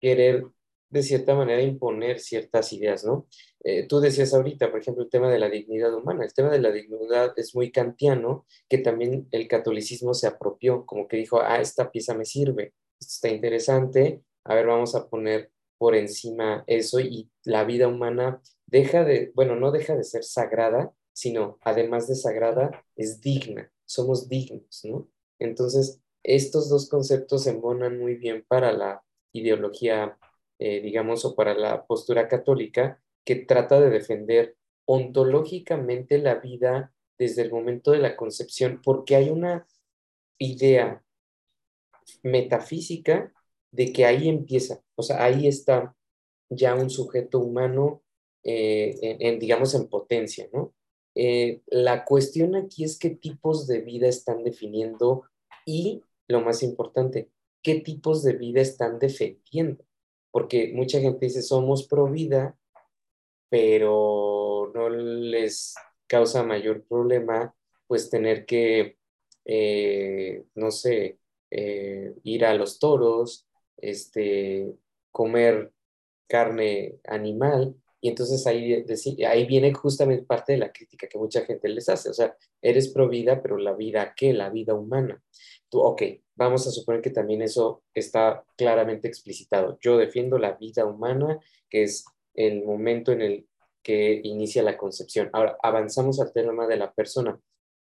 querer de cierta manera imponer ciertas ideas, ¿no? Eh, tú decías ahorita, por ejemplo, el tema de la dignidad humana. El tema de la dignidad es muy kantiano, que también el catolicismo se apropió, como que dijo, ah, esta pieza me sirve, esto está interesante, a ver, vamos a poner por encima eso y la vida humana deja de, bueno, no deja de ser sagrada, sino además de sagrada, es digna somos dignos, ¿no? Entonces, estos dos conceptos se embonan muy bien para la ideología, eh, digamos, o para la postura católica que trata de defender ontológicamente la vida desde el momento de la concepción, porque hay una idea metafísica de que ahí empieza, o sea, ahí está ya un sujeto humano, eh, en, digamos, en potencia, ¿no? Eh, la cuestión aquí es qué tipos de vida están definiendo y, lo más importante, qué tipos de vida están defendiendo. Porque mucha gente dice, somos pro vida, pero no les causa mayor problema, pues tener que, eh, no sé, ir a los toros, este, comer carne animal, y entonces ahí, ahí viene justamente parte de la crítica que mucha gente les hace. O sea, eres pro vida, pero la vida qué? La vida humana. Tú, ok, vamos a suponer que también eso está claramente explicitado. Yo defiendo la vida humana, que es el momento en el que inicia la concepción. Ahora, avanzamos al tema de la persona.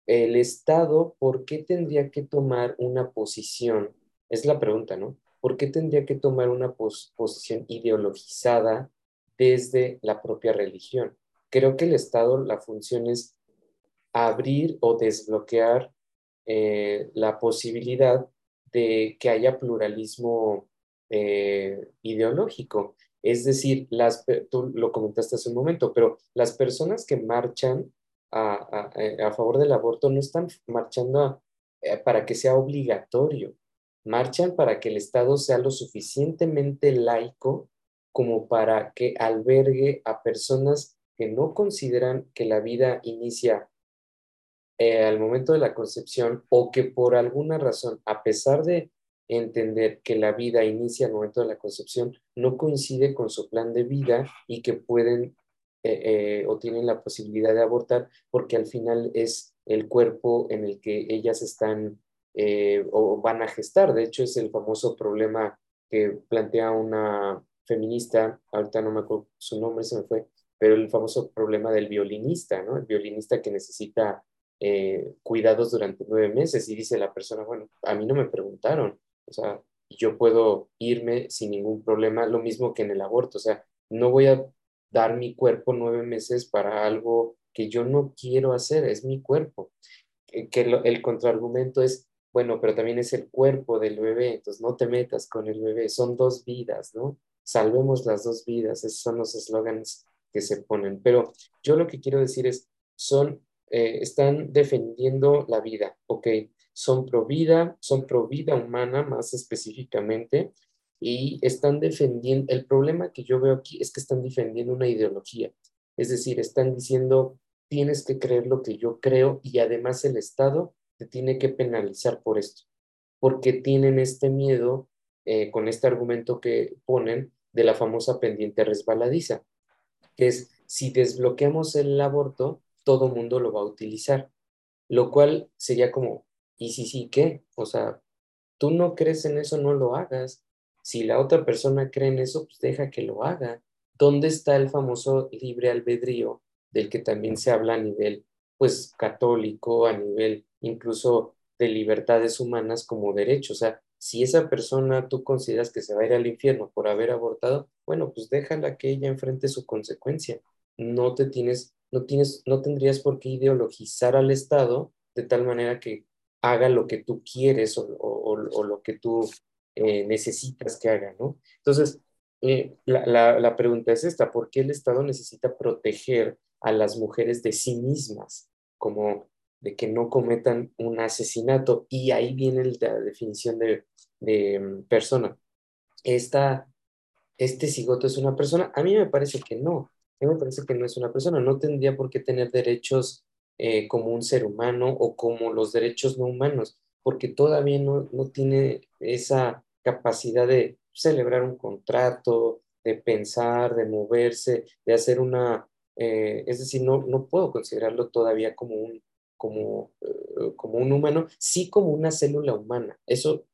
El Estado, ¿por qué tendría que tomar una posición? Es la pregunta, ¿no? ¿por qué tendría que tomar una posición ideologizada desde la propia religión? Creo que el Estado, la función es abrir o desbloquear eh, la posibilidad de que haya pluralismo eh, ideológico. Es decir, las, tú lo comentaste hace un momento, pero las personas que marchan a, a favor del aborto no están marchando eh, para que sea obligatorio marchan para que el Estado sea lo suficientemente laico como para que albergue a personas que no consideran que la vida inicia eh, al momento de la concepción o que por alguna razón, a pesar de entender que la vida inicia al momento de la concepción, no coincide con su plan de vida y que pueden eh, eh, o tienen la posibilidad de abortar porque al final es el cuerpo en el que ellas están o van a gestar. De hecho, es el famoso problema que plantea una feminista, ahorita no me acuerdo su nombre, se me fue, pero el famoso problema del violinista, ¿no? El violinista que necesita eh, cuidados durante nueve meses y dice la persona, bueno, a mí no me preguntaron, o sea, yo puedo irme sin ningún problema, lo mismo que en el aborto, o sea, no voy a dar mi cuerpo nueve meses para algo que yo no quiero hacer, es mi cuerpo. Que el contraargumento es, bueno, pero también es el cuerpo del bebé, entonces no te metas con el bebé, son dos vidas, ¿no? Salvemos las dos vidas, esos son los eslogans que se ponen. Pero yo lo que quiero decir es, son, eh, están defendiendo la vida, ¿ok? Son pro vida, son pro vida humana más específicamente, y están defendiendo, el problema que yo veo aquí es que están defendiendo una ideología, es decir, están diciendo, tienes que creer lo que yo creo y además el Estado tiene que penalizar por esto, porque tienen este miedo eh, con este argumento que ponen de la famosa pendiente resbaladiza, que es si desbloqueamos el aborto, todo mundo lo va a utilizar, lo cual sería como, ¿y si sí qué? O sea, tú no crees en eso, no lo hagas. Si la otra persona cree en eso, pues deja que lo haga. ¿Dónde está el famoso libre albedrío del que también se habla a nivel, pues, católico, a nivel incluso de libertades humanas como derecho. O sea, si esa persona tú consideras que se va a ir al infierno por haber abortado, bueno, pues déjala que ella enfrente su consecuencia. No te tienes, no tienes, no tendrías por qué ideologizar al Estado de tal manera que haga lo que tú quieres o, lo que tú eh, necesitas que haga, ¿no? Entonces, eh, la, la pregunta es esta, ¿por qué el Estado necesita proteger a las mujeres de sí mismas? Como de que no cometan un asesinato. Y ahí viene la definición de, mm, persona. Esta, este cigoto es una persona. A mí me parece que no. Mí me parece que no es una persona. No tendría por qué tener derechos eh, como un ser humano o como los derechos no humanos, porque todavía no, no tiene esa capacidad de celebrar un contrato, de pensar, de moverse, de hacer una, eh, es decir, no, no puedo considerarlo todavía como un, como, eh, como un humano, sí como una célula humana. Eso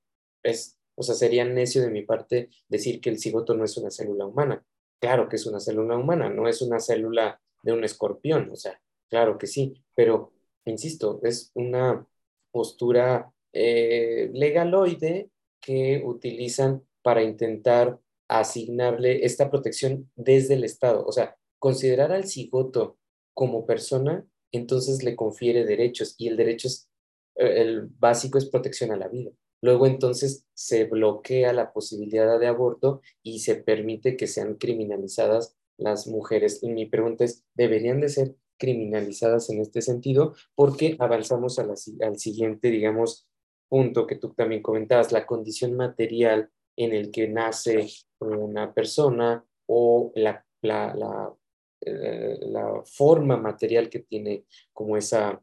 es, o sea, sería necio de mi parte decir que el cigoto no es una célula humana. Claro que es una célula humana, no es una célula de un escorpión, o sea, claro que sí, pero insisto, es una postura eh, legaloide que utilizan para intentar asignarle esta protección desde el Estado. O sea, considerar al cigoto como persona, entonces le confiere derechos y el derecho es, eh, el básico es protección a la vida. Luego entonces se bloquea la posibilidad de aborto y se permite que sean criminalizadas las mujeres. Y mi pregunta es, ¿deberían de ser criminalizadas en este sentido? Porque avanzamos al siguiente, digamos, punto que tú también comentabas, la condición material en el que nace una persona o la, la, eh, la, forma material que tiene como esa,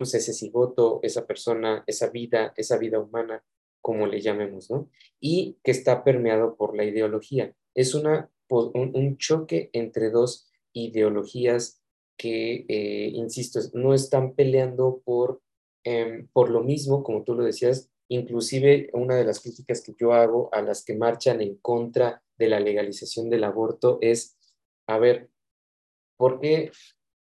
ese cigoto, esa persona, esa vida, esa vida humana, como le llamemos, ¿no? Y que está permeado por la ideología. Es una, un, choque entre dos ideologías que, eh, insisto, no están peleando por, em, por lo mismo, como tú lo decías, Inclusive una de las críticas que yo hago a las que marchan en contra de la legalización del aborto es, a ver, ¿por qué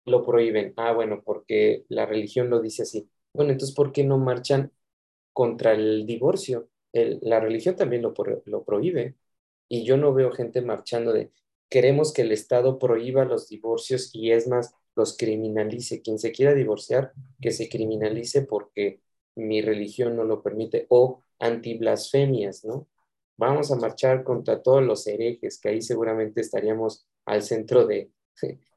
lo prohíben? Ah, bueno, porque la religión lo dice así. Bueno, entonces, ¿por qué no marchan contra el divorcio? la religión también lo, lo prohíbe. Y yo no veo gente marchando de, queremos que el Estado prohíba los divorcios y es más, los criminalice. Quien se quiera divorciar, que se criminalice porque mi religión no lo permite, o antiblasfemias, ¿no? Vamos a marchar contra todos los herejes, que ahí seguramente estaríamos al centro de,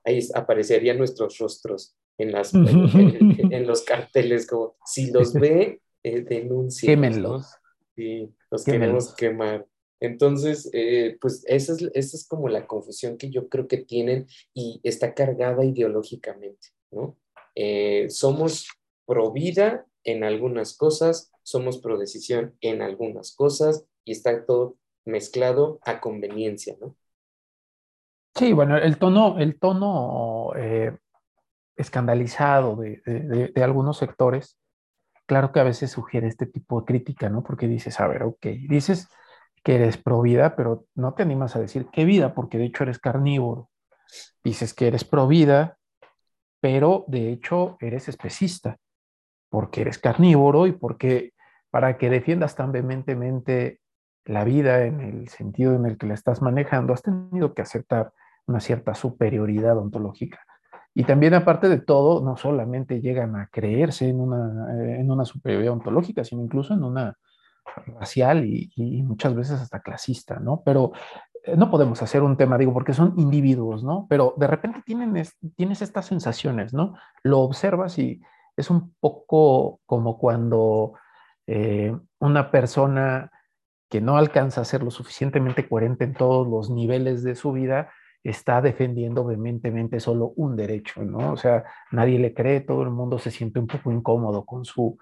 ahí aparecerían nuestros rostros en, las, en, los carteles, como si los ve, eh, denuncien. Quémenlos. Sí, los queremos quemar. Entonces, eh, pues esa es, esa es como la confusión que yo creo que tienen y está cargada ideológicamente, ¿no? Eh, somos pro vida en algunas cosas, somos pro decisión en algunas cosas y está todo mezclado a conveniencia, ¿no? Sí, bueno, el tono, el tono eh, escandalizado de, algunos sectores, claro que a veces sugiere este tipo de crítica, ¿no? Porque dices, a ver, ok, dices que eres pro vida, pero no te animas a decir qué vida, porque de hecho eres carnívoro. Dices que eres pro vida, pero de hecho eres especista porque eres carnívoro y porque para que defiendas tan vehementemente la vida en el sentido en el que la estás manejando, has tenido que aceptar una cierta superioridad ontológica. Y también aparte de todo, no solamente llegan a creerse en una, eh, en una superioridad ontológica, sino incluso en una racial y, muchas veces hasta clasista, ¿no? Pero eh, no podemos hacer un tema, digo, porque son individuos, ¿no? Pero de repente tienen tienes estas sensaciones, ¿no? Lo observas y, es un poco como cuando eh, una persona que no alcanza a ser lo suficientemente coherente en todos los niveles de su vida, está defendiendo vehementemente solo un derecho, ¿no? O sea, nadie le cree, todo el mundo se siente un poco incómodo con su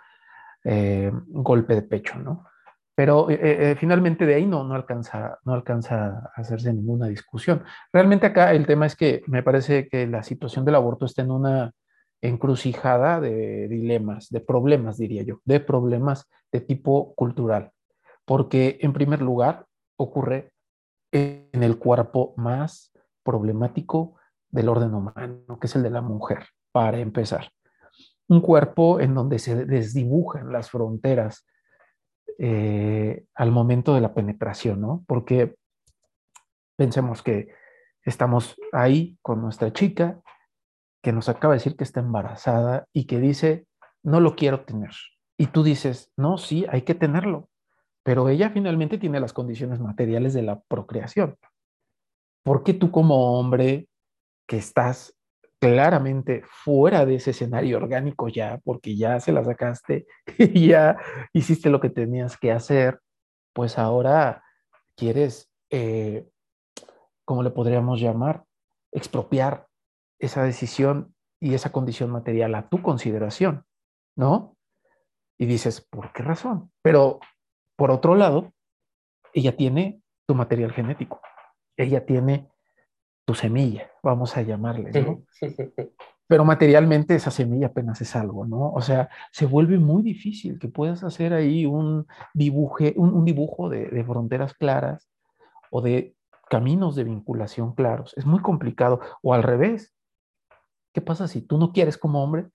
eh, golpe de pecho, ¿no? Pero eh, finalmente de ahí no, no, alcanza, no alcanza a hacerse ninguna discusión. Realmente acá el tema es que me parece que la situación del aborto está en una encrucijada de dilemas, de problemas, diría yo, de problemas de tipo cultural. Porque, en primer lugar, ocurre en el cuerpo más problemático del orden humano, que es el de la mujer, para empezar. Un cuerpo en donde se desdibujan las fronteras eh, al momento de la penetración, ¿no? Porque pensemos que estamos ahí con nuestra chica, que nos acaba de decir que está embarazada y que dice, no lo quiero tener. Y tú dices, no, sí, hay que tenerlo. Pero ella finalmente tiene las condiciones materiales de la procreación. ¿Por qué tú como hombre que estás claramente fuera de ese escenario orgánico ya, porque ya se la sacaste y ya hiciste lo que tenías que hacer, pues ahora quieres, eh, ¿cómo le podríamos llamar? Expropiar esa decisión y esa condición material a tu consideración, ¿no? Y dices, ¿por qué razón? Pero por otro lado, ella tiene tu material genético, ella tiene tu semilla, vamos a llamarle, ¿no? Pero materialmente esa semilla apenas es algo, ¿no? O sea, se vuelve muy difícil que puedas hacer ahí un, dibuje, un, dibujo de, de fronteras claras o de caminos de vinculación claros. Es muy complicado. O al revés, ¿Qué pasa si tú no quieres como hombre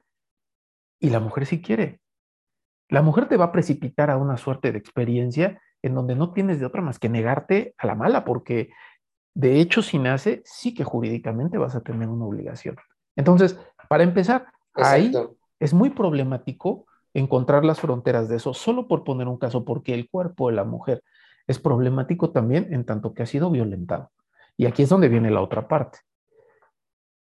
y la mujer sí quiere? la mujer te va a precipitar a una suerte de experiencia en donde no tienes de otra más que negarte a la mala, porque de hecho si nace, sí que jurídicamente vas a tener una obligación. Entonces, para empezar, ahí es muy problemático encontrar las fronteras de eso, solo por poner un caso, porque el cuerpo de la mujer es problemático también en tanto que ha sido violentado. Y aquí es donde viene la otra parte.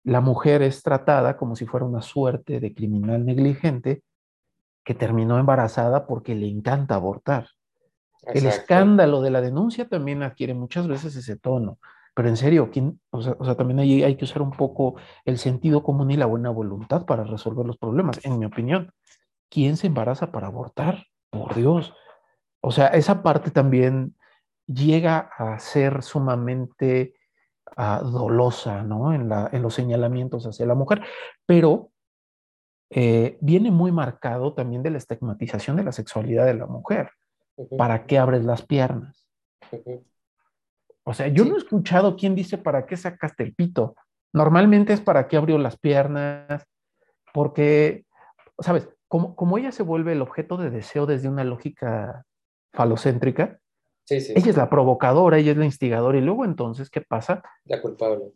La mujer es tratada como si fuera una suerte de criminal negligente que terminó embarazada porque le encanta abortar. El escándalo de la denuncia también adquiere muchas veces ese tono. Pero en serio, ¿quién, o, sea, también hay, hay que usar un poco el sentido común y la buena voluntad para resolver los problemas, en mi opinión. ¿Quién se embaraza para abortar? Por Dios. O sea, esa parte también llega a ser sumamente ah, dolosa, ¿no? En, la, en los señalamientos hacia la mujer, pero eh, viene muy marcado también de la estigmatización de la sexualidad de la mujer. ¿Para qué abres las piernas? O sea, yo no he escuchado quién dice para qué sacaste el pito. Normalmente es para qué abrió las piernas, porque, ¿sabes? Como, como ella se vuelve el objeto de deseo desde una lógica falocéntrica, ella es la provocadora, ella es la instigadora, y luego entonces, ¿qué pasa? La culpable.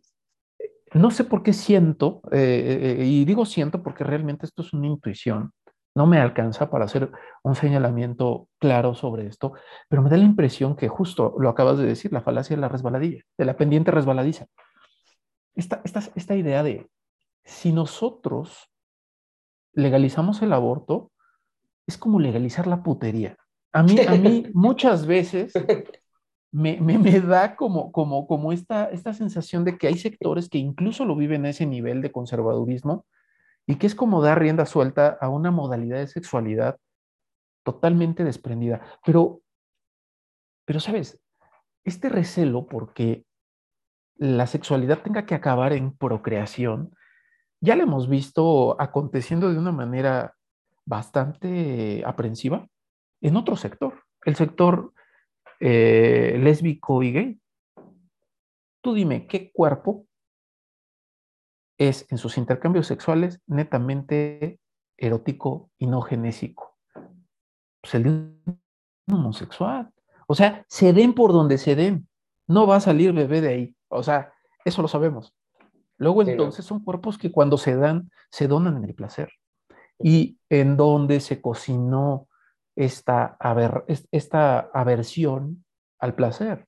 No sé por qué siento, eh, eh, eh, y digo siento porque realmente esto es una intuición, no me alcanza para hacer un señalamiento claro sobre esto, pero me da la impresión que justo lo acabas de decir, la falacia de la resbaladilla, de la pendiente resbaladiza. Esta, esta, esta idea de si nosotros legalizamos el aborto, es como legalizar la putería. A mí, a mí muchas veces me, me, me, da como, como, como esta, esta sensación de que hay sectores que incluso lo viven a ese nivel de conservadurismo, y que es como dar rienda suelta a una modalidad de sexualidad totalmente desprendida. Pero, pero sabes, este recelo porque la sexualidad tenga que acabar en procreación, ya lo hemos visto aconteciendo de una manera bastante aprensiva en otro sector, el sector eh, lésbico y gay. Tú dime, ¿qué cuerpo es en sus intercambios sexuales netamente erótico y no genésico. Pues el homosexual. O sea, se den por donde se den. No va a salir bebé de ahí. O sea, eso lo sabemos. Luego entonces son cuerpos que cuando se dan, se donan en el placer. Y en donde se cocinó esta, esta aversión al placer.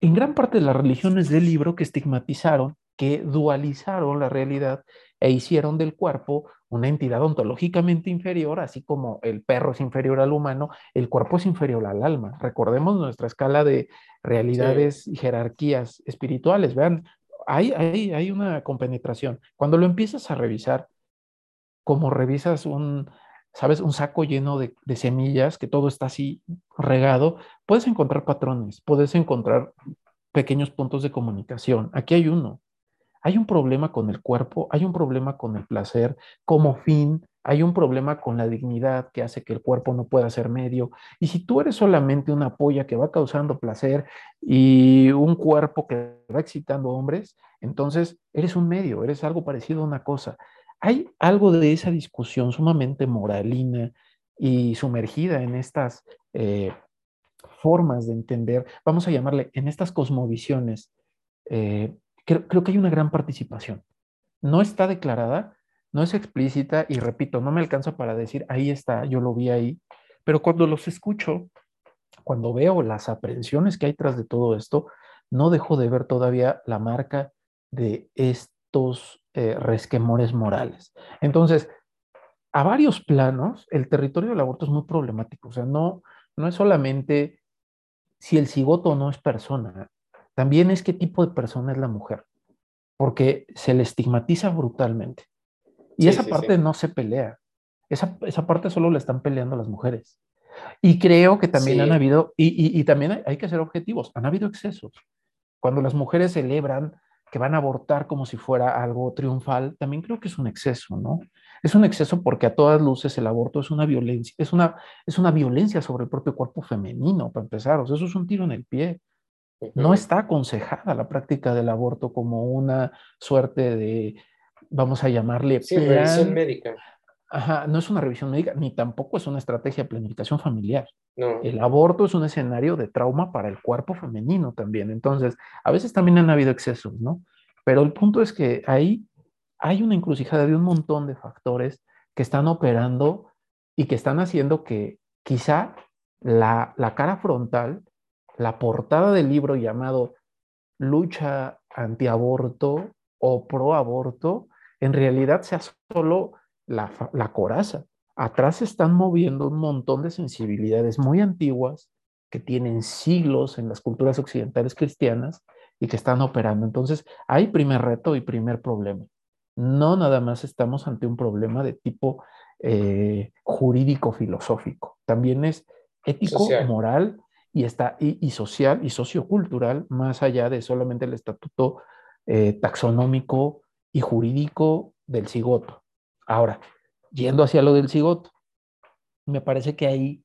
En gran parte de las religiones del libro que estigmatizaron que dualizaron la realidad e hicieron del cuerpo una entidad ontológicamente inferior, así como el perro es inferior al humano, el cuerpo es inferior al alma. Recordemos nuestra escala de realidades y jerarquías espirituales. Vean, hay, hay, hay una compenetración. Cuando lo empiezas a revisar, como revisas un, ¿sabes? Un saco lleno de, de, semillas, que todo está así regado, puedes encontrar patrones, puedes encontrar pequeños puntos de comunicación. Aquí hay uno. Hay un problema con el cuerpo, hay un problema con el placer como fin, hay un problema con la dignidad que hace que el cuerpo no pueda ser medio. Y si tú eres solamente una polla que va causando placer y un cuerpo que va excitando hombres, entonces eres un medio, eres algo parecido a una cosa. Hay algo de esa discusión sumamente moralina y sumergida en estas eh, formas de entender, vamos a llamarle, en estas cosmovisiones eh, creo, que hay una gran participación. No está declarada, no es explícita y repito, no me alcanza para decir, ahí está, yo lo vi ahí, pero cuando los escucho, cuando veo las aprensiones que hay tras de todo esto, no dejo de ver todavía la marca de estos eh, resquemores morales. Entonces, a varios planos, el territorio del aborto es muy problemático. O sea, no, no es solamente si el cigoto no es persona, también es qué tipo de persona es la mujer, porque se le estigmatiza brutalmente. Y esa parte no se pelea, esa, esa, parte solo la están peleando las mujeres. Y creo que también han habido, y, y, también hay, que ser objetivos, han habido excesos. Cuando las mujeres celebran que van a abortar como si fuera algo triunfal, también creo que es un exceso, ¿no? Es un exceso porque a todas luces el aborto es una violencia, es una, es una violencia sobre el propio cuerpo femenino, para empezar, o sea, eso es un tiro en el pie. No está aconsejada la práctica del aborto como una suerte de, vamos a llamarle, sí, plan, médica. Ajá, no es una revisión médica, ni tampoco es una estrategia de planificación familiar. No. El aborto es un escenario de trauma para el cuerpo femenino también. Entonces, a veces también han habido excesos, ¿no? Pero el punto es que ahí hay una encrucijada de un montón de factores que están operando y que están haciendo que quizá la, la cara frontal, la portada del libro llamado Lucha antiaborto o proaborto, en realidad sea solo la, coraza. Atrás se están moviendo un montón de sensibilidades muy antiguas que tienen siglos en las culturas occidentales cristianas y que están operando. Entonces, hay primer reto y primer problema. No nada más estamos ante un problema de tipo eh, jurídico-filosófico, también es ético, moral y, está, y, social y sociocultural, más allá de solamente el estatuto eh, taxonómico y jurídico del cigoto. Ahora, yendo hacia lo del cigoto, me parece que ahí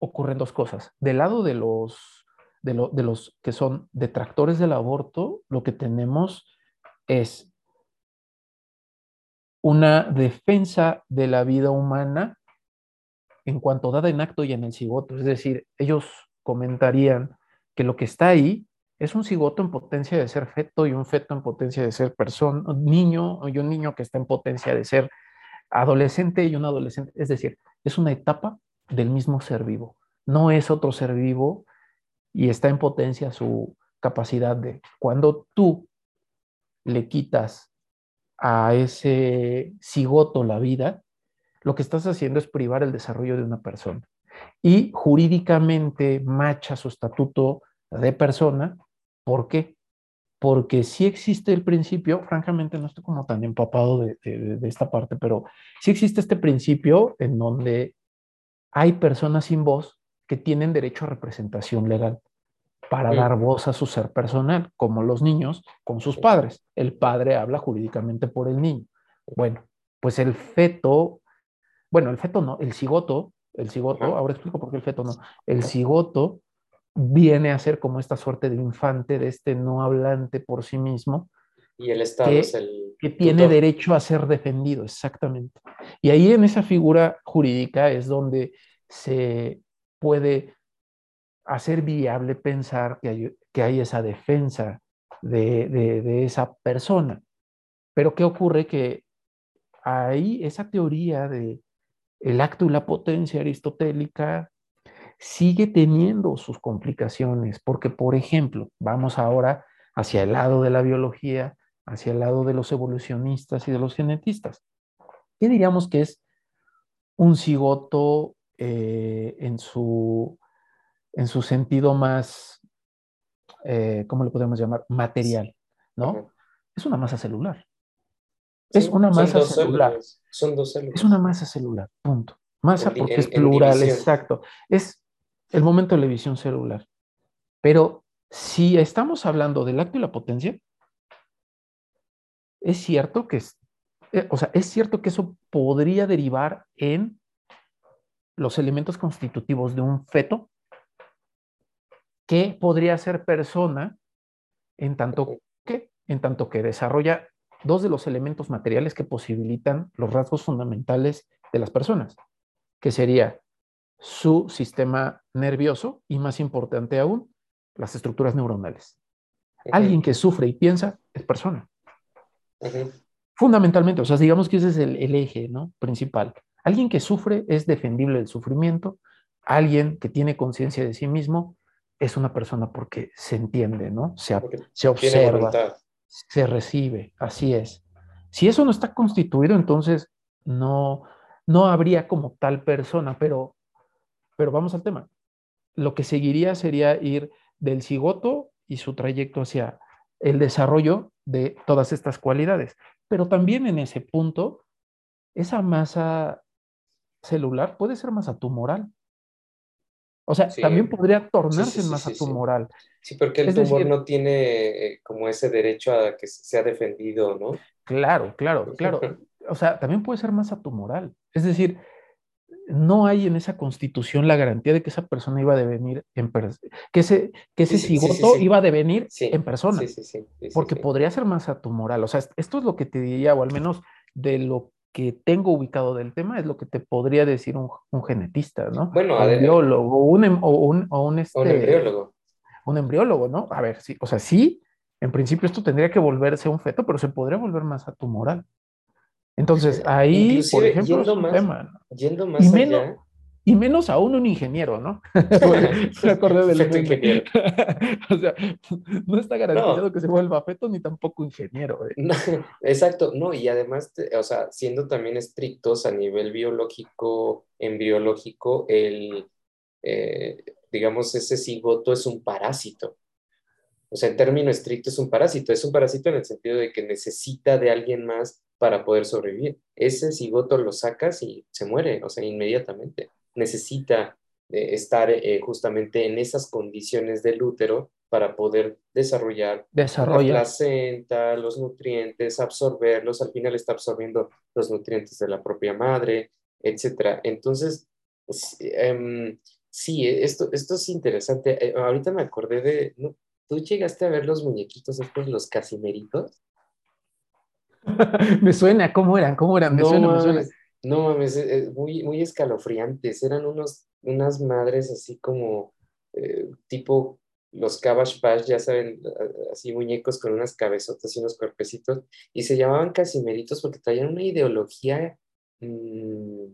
ocurren dos cosas. Del lado de los, de, los que son detractores del aborto, lo que tenemos es una defensa de la vida humana en cuanto dada en acto y en el cigoto. Es decir, ellos comentarían que lo que está ahí es un cigoto en potencia de ser feto y un feto en potencia de ser persona, niño y un niño que está en potencia de ser adolescente y un adolescente. Es decir, es una etapa del mismo ser vivo. No es otro ser vivo y está en potencia su capacidad de, cuando tú le quitas a ese cigoto la vida, lo que estás haciendo es privar el desarrollo de una persona. Y jurídicamente macha su estatuto de persona ¿Por qué? Porque sí existe el principio, francamente no estoy como tan empapado de, esta parte, pero sí existe este principio en donde hay personas sin voz que tienen derecho a representación legal para dar voz a su ser personal, como los niños con sus padres. El padre habla jurídicamente por el niño. Bueno, pues el feto, bueno, el feto no, el cigoto, el cigoto, ahora explico por qué el feto no, el cigoto viene a ser como esta suerte de infante, de este no hablante por sí mismo. Y el Estado que, es el... Que tiene derecho a ser defendido, exactamente. Y ahí en esa figura jurídica es donde se puede hacer viable pensar que hay, que hay esa defensa de, de esa persona. Pero ¿qué ocurre? Que ahí esa teoría de el acto y la potencia aristotélica sigue teniendo sus complicaciones, porque, por ejemplo, vamos ahora hacia el lado de la biología, hacia el lado de los evolucionistas y de los genetistas. ¿Qué diríamos que es un cigoto eh, en, su, en su sentido más, eh, ¿cómo le podemos llamar? Material, ¿no? Es una masa celular. es una masa celular. Son dos células. Es una masa celular, punto. Masa porque es plural, exacto. Es el momento de la visión celular. Pero si estamos hablando del acto y la potencia, es cierto que es, eh, o sea, es cierto que eso podría derivar en los elementos constitutivos de un feto que podría ser persona en tanto que, en tanto que desarrolla dos de los elementos materiales que posibilitan los rasgos fundamentales de las personas, que sería su sistema nervioso y más importante aún, las estructuras neuronales. Alguien que sufre y piensa es persona. Fundamentalmente, o sea, digamos que ese es el, eje ¿no? principal. Alguien que sufre es defendible del sufrimiento. Alguien que tiene conciencia de sí mismo es una persona porque se entiende, ¿no? Se, se observa, se recibe, así es. Si eso no está constituido, entonces no, no habría como tal persona, pero pero vamos al tema. Lo que seguiría sería ir del cigoto y su trayecto hacia el desarrollo de todas estas cualidades. Pero también en ese punto, esa masa celular puede ser masa tumoral. O sea, también podría tornarse en masa tumoral. Sí, porque el tumor no tiene eh, como ese derecho a que sea defendido, ¿no? Claro, claro, claro. O sea, también puede ser masa tumoral. Es decir, no hay en esa constitución la garantía de que esa persona iba a devenir en que ese, que ese cigoto iba a devenir en persona, porque podría ser masa tumoral. O sea, esto es lo que te diría, o al menos de lo que tengo ubicado del tema es lo que te podría decir un, genetista, ¿no? Bueno, un biólogo, un, em, o un, o un, este, un embriólogo. Un embriólogo, ¿no? A ver, sí, o sea, sí, en principio esto tendría que volverse un feto, pero se podría volver más atumoral. Entonces, ahí, por ejemplo, es un tema. Yendo más y menos, Y menos aún un ingeniero, ¿no? Me acordé del ingeniero. o sea, no está garantizado que se vuelva feto ni tampoco ingeniero. ¿eh? exacto, no, y además, o sea, siendo también estrictos a nivel biológico, embriológico, el, eh, digamos, ese cigoto es un parásito. O sea, en término estricto es un parásito. Es un parásito en el sentido de que necesita de alguien más para poder sobrevivir. Ese cigoto lo sacas y se muere, o sea, inmediatamente. Necesita eh, estar eh, justamente en esas condiciones del útero para poder desarrollar la placenta, los nutrientes, absorberlos, al final está absorbiendo los nutrientes de la propia madre, etc. Entonces, em, sí, esto, esto es interesante. Eh, ahorita me acordé de, ¿tú llegaste a ver los muñequitos estos, los casimeritos? me suena, ¿cómo eran? ¿Cómo eran? Me no, suena, me suena. No mames, es muy, muy escalofriantes. Eran unos, unas madres así como eh, tipo los Cabbage Patch, ya saben, así muñecos con unas cabezotas y unos cuerpecitos, y se llamaban casimeritos porque traían una ideología, mm,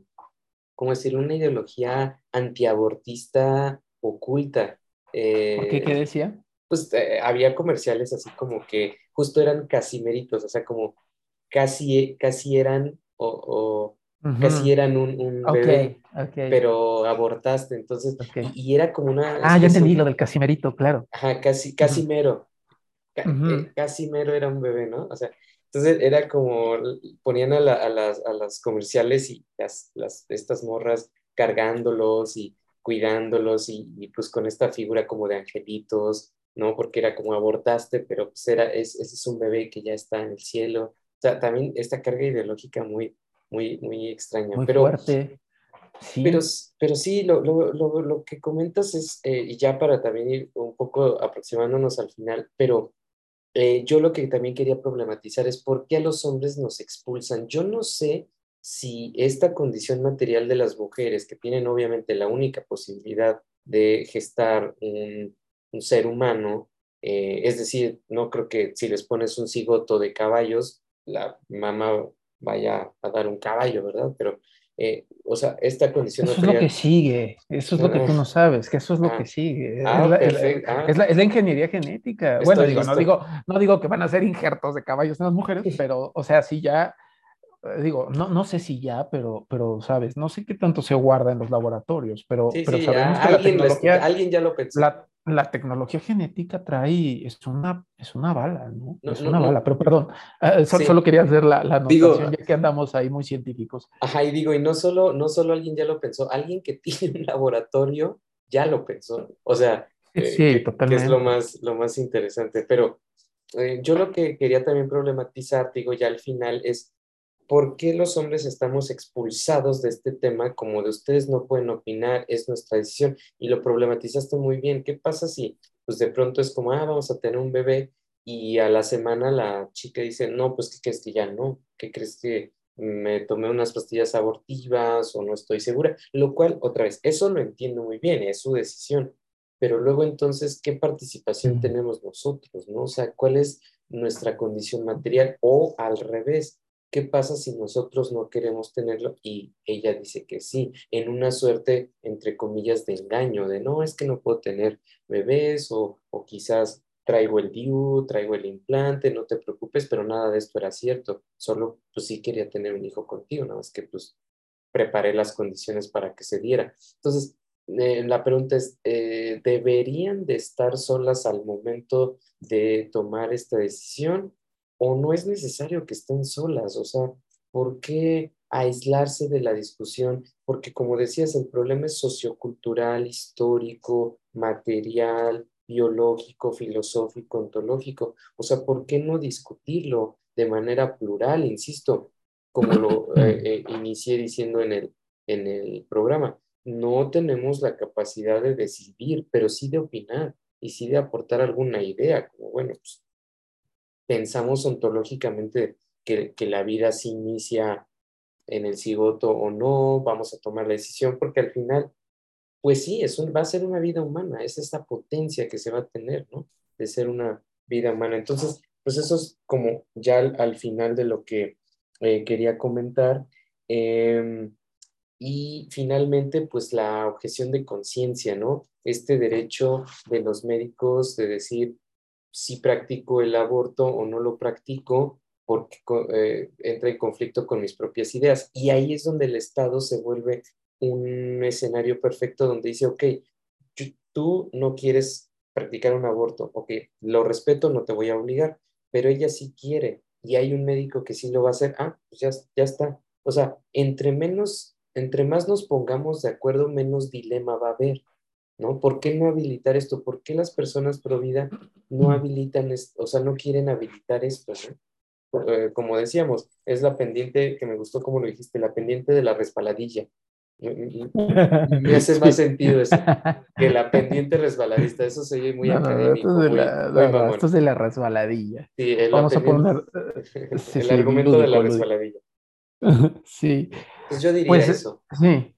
¿cómo decir? Una ideología antiabortista oculta. ¿Por qué? ¿Qué eh, decía? Pues eh, había comerciales así como que justo eran casimeritos, o sea, como casi, casi eran o, casi eran un, bebé, pero abortaste, entonces, y, era como una... Ah, ya entendí lo del casimerito, claro. Ajá, casi, casi mero, eh, casi mero era un bebé, ¿no? O sea, entonces era como, ponían a, a, las, a las, comerciales y las, las, estas morras cargándolos y cuidándolos y, pues con esta figura como de angelitos, ¿no? Porque era como abortaste, pero pues era, es, ese es un bebé que ya está en el cielo. También esta carga ideológica muy, muy, muy extraña. Muy pero, fuerte. Sí. Pero, pero sí, lo, lo, lo, lo que comentas es, eh, y ya para también ir un poco aproximándonos al final, pero eh, yo lo que también quería problematizar es por qué a los hombres nos expulsan. Yo no sé si esta condición material de las mujeres, que tienen obviamente la única posibilidad de gestar un, un ser humano, eh, es decir, no creo que si les pones un cigoto de caballos, la mamá vaya a dar un caballo, ¿verdad? Pero, eh, o sea, esta condición... Eso es lo que sigue, eso es lo que tú no sabes, que eso es lo ah. que sigue. Ah, es, la, es, la, ingeniería genética. bueno, digo, no digo, no digo que van a ser injertos de caballos en las mujeres, pero, o sea, sí ya, eh, digo, no, no sé si ya, pero, pero, sabes, no sé qué tanto se guarda en los laboratorios, pero, pero sabemos que alguien, la tecnología, alguien ya lo pensó la tecnología genética trae, es una, es una bala, ¿no? es una bala, pero perdón, ah, solo, quería hacer la, la anotación, ya que andamos ahí muy científicos. Ajá, y digo, y no solo, no solo alguien ya lo pensó, alguien que tiene un laboratorio ya lo pensó, o sea, sí, eh, totalmente. que es lo más, lo más interesante, pero eh, yo lo que quería también problematizar, digo, ya al final es ¿por qué los hombres estamos expulsados de este tema? Como de ustedes no pueden opinar, es nuestra decisión. Y lo problematizaste muy bien. ¿Qué pasa si, pues de pronto es como, ah, vamos a tener un bebé y a la semana la chica dice, no, pues, ¿qué crees que ya no? ¿Qué crees que me tomé unas pastillas abortivas o no estoy segura? Lo cual, otra vez, eso lo entiendo muy bien, es su decisión. Pero luego entonces, ¿qué participación tenemos nosotros? ¿no? O sea, ¿cuál es nuestra condición material? O al revés, ¿Qué pasa si nosotros no queremos tenerlo? Y ella dice que sí, en una suerte, entre comillas, de engaño, de no, es que no puedo tener bebés o, o quizás traigo el DIU, traigo el implante, no te preocupes, pero nada de esto era cierto, solo pues sí quería tener un hijo contigo, nada más que pues preparé las condiciones para que se diera. Entonces, eh, la pregunta es, eh, ¿deberían de estar solas al momento de tomar esta decisión? O no es necesario que estén solas, o sea, ¿por qué aislarse de la discusión? Porque como decías, el problema es sociocultural, histórico, material, biológico, filosófico, ontológico. O sea, ¿por qué no discutirlo de manera plural, insisto, como lo eh, eh, inicié diciendo en el, en el programa? No tenemos la capacidad de decidir, pero sí de opinar y sí de aportar alguna idea, como bueno, pues pensamos ontológicamente que, que la vida se inicia en el cigoto o no, vamos a tomar la decisión, porque al final, pues sí, es va a ser una vida humana, es esta potencia que se va a tener, ¿no? De ser una vida humana. Entonces, pues eso es como ya al, final de lo que eh, quería comentar. Em, y finalmente, pues la objeción de conciencia, ¿no? Este derecho de los médicos de decir si practico el aborto o no lo practico porque eh, entra en conflicto con mis propias ideas. Y ahí es donde el Estado se vuelve un escenario perfecto donde dice, ok, tú no quieres practicar un aborto, ok, lo respeto, no te voy a obligar, pero ella sí quiere y hay un médico que sí lo va a hacer, ah, pues ya, ya está. O sea, entre menos, entre más nos pongamos de acuerdo, menos dilema va a haber, ¿no? ¿Por qué no habilitar esto? ¿Por qué las personas pro vida no habilitan, esto? o sea, no quieren habilitar esto, eh, como decíamos, es la pendiente, que me gustó como lo dijiste, la pendiente de la resbaladilla. Me hace más sentido eso, que la pendiente resbaladista, eso se oye muy académico. esto, es de la, resbaladilla. Sí, Vamos a poner el argumento de la resbaladilla. sí. Pues yo diría pues, eso. Sí,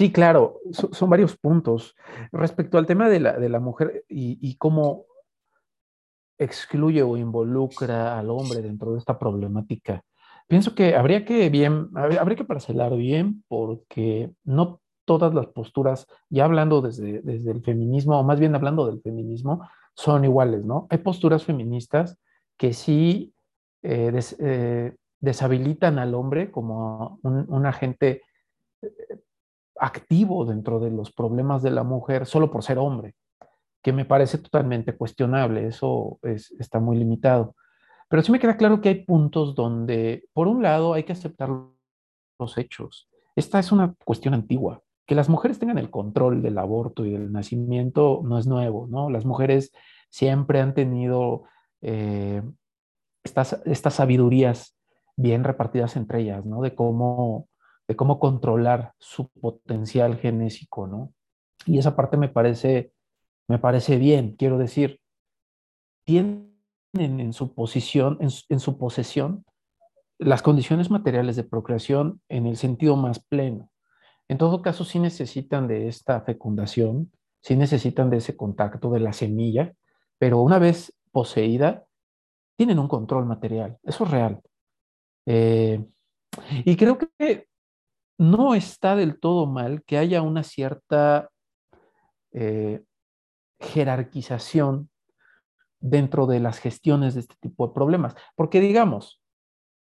sí, claro, son, varios puntos. Respecto al tema de la, de la mujer y, cómo excluye o involucra al hombre dentro de esta problemática Pienso que habría que bien, habría que parcelar bien porque no todas las posturas, ya hablando desde, desde el feminismo, o más bien hablando del feminismo, son iguales, ¿no? Hay posturas feministas que sí eh, eh, deshabilitan al hombre como un, agente eh, activo dentro de los problemas de la mujer solo por ser hombre, que me parece totalmente cuestionable, eso está muy limitado. Pero sí me queda claro que hay puntos donde, por un lado, hay que aceptar los hechos. Esta es una cuestión antigua. Que las mujeres tengan el control del aborto y del nacimiento no es nuevo, ¿no? Las mujeres siempre han tenido eh, estas, estas sabidurías bien repartidas entre ellas, ¿no? De cómo, de cómo controlar su potencial genésico, ¿no? Y esa parte me parece, me parece bien, quiero decir, tiene en, su posición, en, su posesión, las condiciones materiales de procreación en el sentido más pleno. En todo caso, sí necesitan de esta fecundación, sí necesitan de ese contacto de la semilla, pero una vez poseída, tienen un control material. Eso es real. Eh, y creo que no está del todo mal que haya una cierta eh, jerarquización dentro de las gestiones de este tipo de problemas. Porque digamos,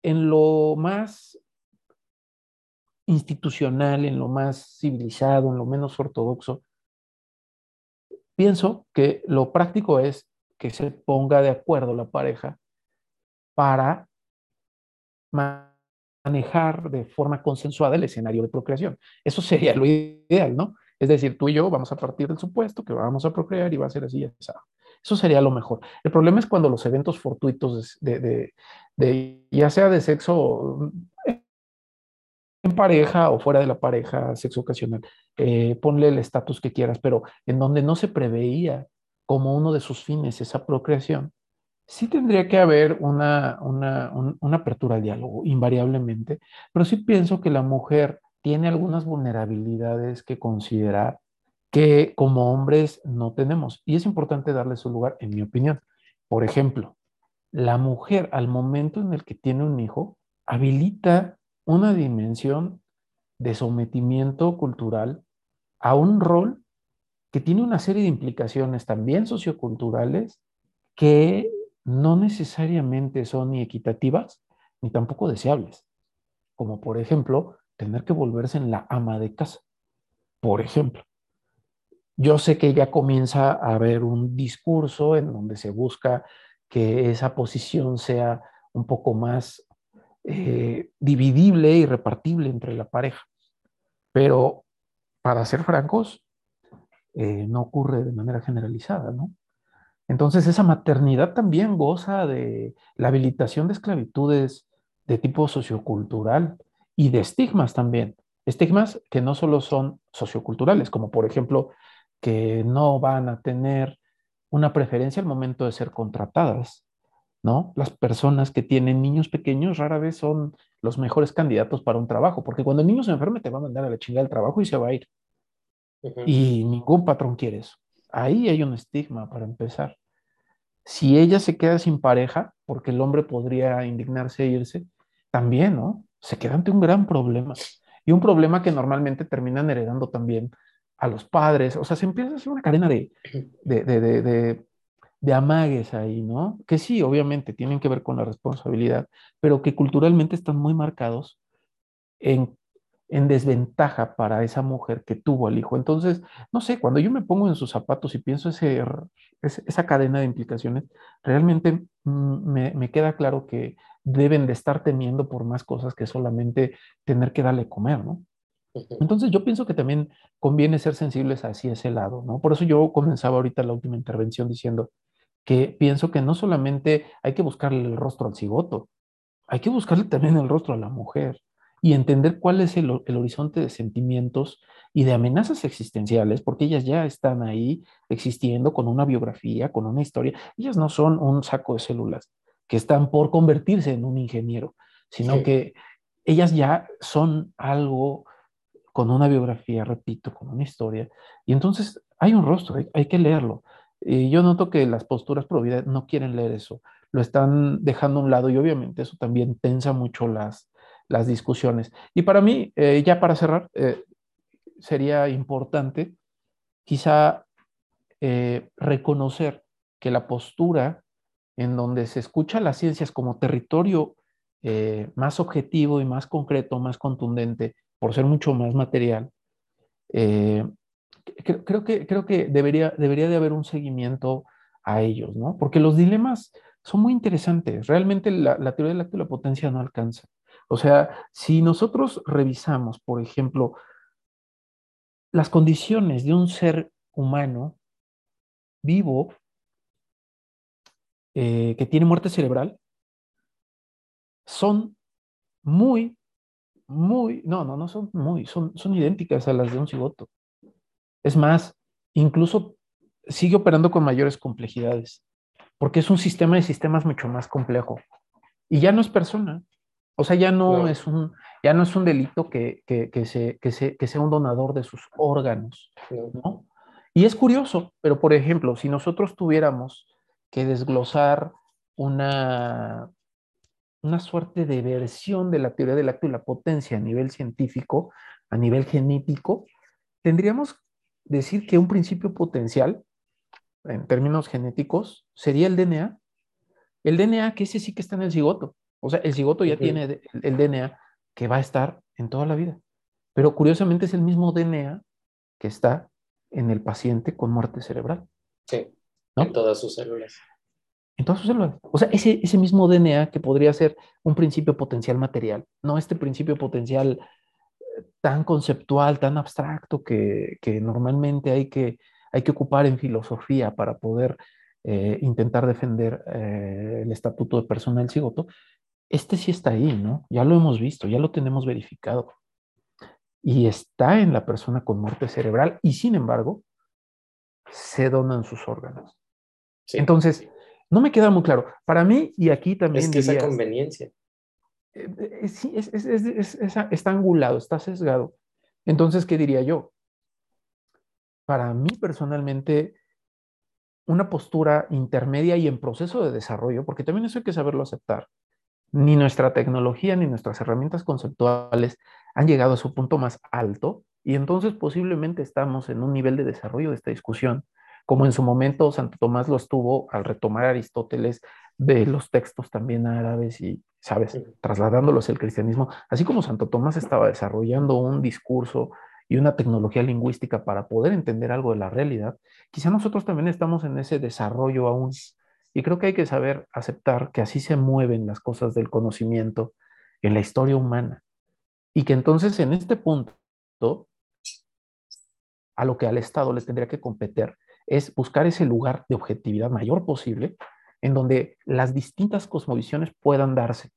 en lo más institucional, en lo más civilizado, en lo menos ortodoxo, pienso que lo práctico es que se ponga de acuerdo la pareja para manejar de forma consensuada el escenario de procreación. Eso sería lo ideal, ¿no? Es decir, tú y yo vamos a partir del supuesto que vamos a procrear y va a ser así. Eso sería lo mejor. El problema es cuando los eventos fortuitos de, ya sea de sexo en pareja o fuera de la pareja, sexo ocasional, eh, ponle el estatus que quieras, pero en donde no se preveía como uno de sus fines esa procreación, sí tendría que haber una, una, una apertura al diálogo, invariablemente, pero sí pienso que la mujer tiene algunas vulnerabilidades que considerar que como hombres no tenemos. Y es importante darle su lugar, en mi opinión. Por ejemplo, la mujer al momento en el que tiene un hijo habilita una dimensión de sometimiento cultural a un rol que tiene una serie de implicaciones también socioculturales que no necesariamente son ni equitativas ni tampoco deseables, como por ejemplo tener que volverse en la ama de casa, por ejemplo. Yo sé que ya comienza a haber un discurso en donde se busca que esa posición sea un poco más eh, dividible y repartible entre la pareja. Pero para ser francos, eh, no ocurre de manera generalizada, ¿no? Entonces esa maternidad también goza de la habilitación de esclavitudes de tipo sociocultural y de estigmas también. Estigmas que no solo son socioculturales, como por ejemplo que no van a tener una preferencia al momento de ser contratadas, ¿no? Las personas que tienen niños pequeños rara vez son los mejores candidatos para un trabajo, porque cuando el niño se enferme te va a mandar a la chingada del trabajo y se va a ir. Y ningún patrón quiere eso. Ahí hay un estigma para empezar. Si ella se queda sin pareja, porque el hombre podría indignarse e irse, también, ¿no? Se queda ante un gran problema. Y un problema que normalmente terminan heredando también a los padres. O sea, se empieza a hacer una cadena de, de, de, de, de amagues ahí, ¿no? Que sí, obviamente, tienen que ver con la responsabilidad, pero que culturalmente están muy marcados en en desventaja para esa mujer que tuvo al hijo. Entonces, no sé, cuando yo me pongo en sus zapatos y pienso ese, esa cadena de implicaciones, realmente mm, me, queda claro que deben de estar temiendo por más cosas que solamente tener que darle comer, ¿no? Entonces yo pienso que también conviene ser sensibles hacia ese lado, ¿no? Por eso yo comenzaba ahorita la última intervención diciendo que pienso que no solamente hay que buscarle el rostro al cigoto, hay que buscarle también el rostro a la mujer y entender cuál es el, horizonte de sentimientos y de amenazas existenciales, porque ellas ya están ahí existiendo con una biografía, con una historia. Ellas no son un saco de células que están por convertirse en un ingeniero, sino que ellas ya son algo con una biografía, repito, con una historia. Y entonces hay un rostro, hay, que leerlo. Y yo noto que las posturas pro no quieren leer eso, lo están dejando a un lado y obviamente eso también tensa mucho las, las discusiones. Y para mí, eh, ya para cerrar, eh, sería importante quizá eh, reconocer que la postura en donde se escucha las ciencias como territorio más objetivo y más concreto, más contundente, por ser mucho más material, creo, que, creo que debería, debería de haber un seguimiento a ellos, ¿no? Porque los dilemas son muy interesantes. Realmente la, la teoría de la potencia no alcanza. O sea, si nosotros revisamos, por ejemplo, las condiciones de un ser humano vivo eh, que tiene muerte cerebral, son muy, muy, no, no, no son muy, son, son idénticas a las de un cigoto. Es más, incluso sigue operando con mayores complejidades, porque es un sistema de sistemas mucho más complejo. Y ya no es persona, o sea, ya no, es, un, ya no es un delito que, que, se, que, sea un donador de sus órganos, ¿no? Y es curioso, pero por ejemplo, si nosotros tuviéramos que desglosar una, una suerte de versión de la teoría del acto y la potencia a nivel científico, a nivel genético, tendríamos decir que un principio potencial, en términos genéticos, sería el DNA. El DNA, que ese sí que está en el cigoto. O sea, el cigoto ya tiene el, DNA que va a estar en toda la vida. Pero curiosamente es el mismo DNA que está en el paciente con muerte cerebral. Sí, en todas sus células. En todas sus células. O sea, ese, ese mismo DNA que podría ser un principio potencial material, no este principio potencial eh, tan conceptual, tan abstracto que, que normalmente hay que, hay que ocupar en filosofía para poder eh, intentar defender eh, el estatuto de persona del cigoto, este sí está ahí, ¿no? Ya lo hemos visto, ya lo tenemos verificado. Y está en la persona con muerte cerebral y sin embargo se donan sus órganos. Entonces, no me queda muy claro. Para mí, y aquí también... Es que esa conveniencia. Eh, eh, sí, es, está angulado, está sesgado. Entonces, ¿qué diría yo? Para mí personalmente, una postura intermedia y en proceso de desarrollo, porque también eso hay que saberlo aceptar, ni nuestra tecnología ni nuestras herramientas conceptuales han llegado a su punto más alto y entonces posiblemente estamos en un nivel de desarrollo de esta discusión, como en su momento Santo Tomás lo estuvo al retomar Aristóteles de los textos también árabes y, sabes, trasladándolos al cristianismo, así como Santo Tomás estaba desarrollando un discurso y una tecnología lingüística para poder entender algo de la realidad, quizá nosotros también estamos en ese desarrollo aún y creo que hay que saber aceptar que así se mueven las cosas del conocimiento en la historia humana. Y que entonces en este punto, a lo que al Estado le tendría que competir es buscar ese lugar de objetividad mayor posible en donde las distintas cosmovisiones puedan darse.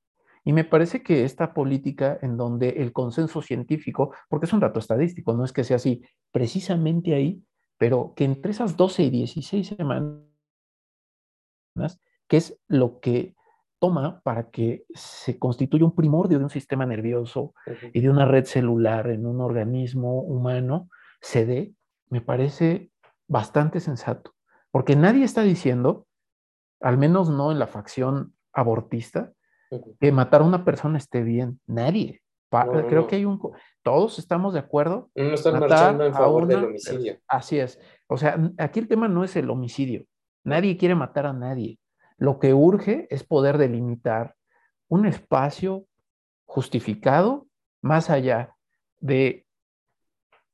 Y me parece que esta política en donde el consenso científico, porque es un dato estadístico, no es que sea así precisamente ahí, pero que entre esas 12 y 16 semanas que es lo que toma para que se constituya un primordio de un sistema nervioso y de una red celular en un organismo humano, se dé, me parece bastante sensato. Porque nadie está diciendo, al menos no en la facción abortista, que matar a una persona esté bien. Nadie. Creo que hay un... Todos estamos de acuerdo. No están marchando en favor del homicidio. Así es. O sea, aquí el tema no es el homicidio. Nadie quiere matar a nadie. Lo que urge es poder delimitar un espacio justificado más allá de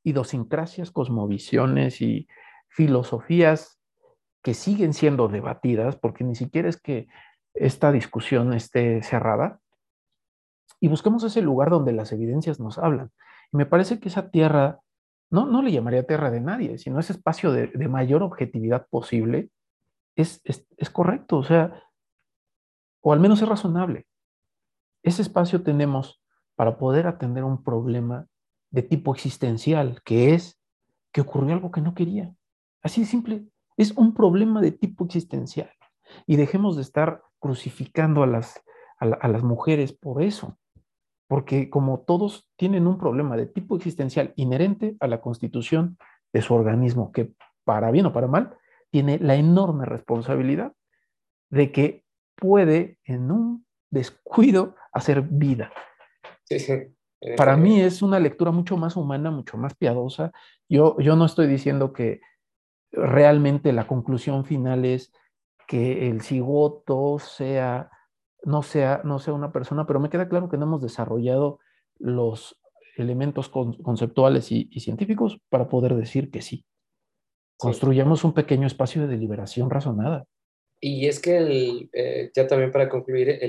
idiosincrasias, cosmovisiones y filosofías que siguen siendo debatidas, porque ni siquiera es que esta discusión esté cerrada, y busquemos ese lugar donde las evidencias nos hablan. Y me parece que esa tierra, no, no le llamaría tierra de nadie, sino ese espacio de, de mayor objetividad posible, es, es, correcto, o sea, o al menos es razonable. Ese espacio tenemos para poder atender un problema de tipo existencial, que es que ocurrió algo que no quería. Así de simple. Es un problema de tipo existencial. Y dejemos de estar crucificando a las, a las mujeres por eso. Porque como todos tienen un problema de tipo existencial inherente a la constitución de su organismo, que para bien o para mal, tiene la enorme responsabilidad de que puede en un descuido hacer vida. Para mí es una lectura mucho más humana, mucho más piadosa. Yo, yo no estoy diciendo que realmente la conclusión final es que el cigoto sea, no sea, no sea una persona, pero me queda claro que no hemos desarrollado los elementos conceptuales y científicos para poder decir que sí. Construyamos un pequeño espacio de deliberación razonada. Y es que, eh, ya también para concluir,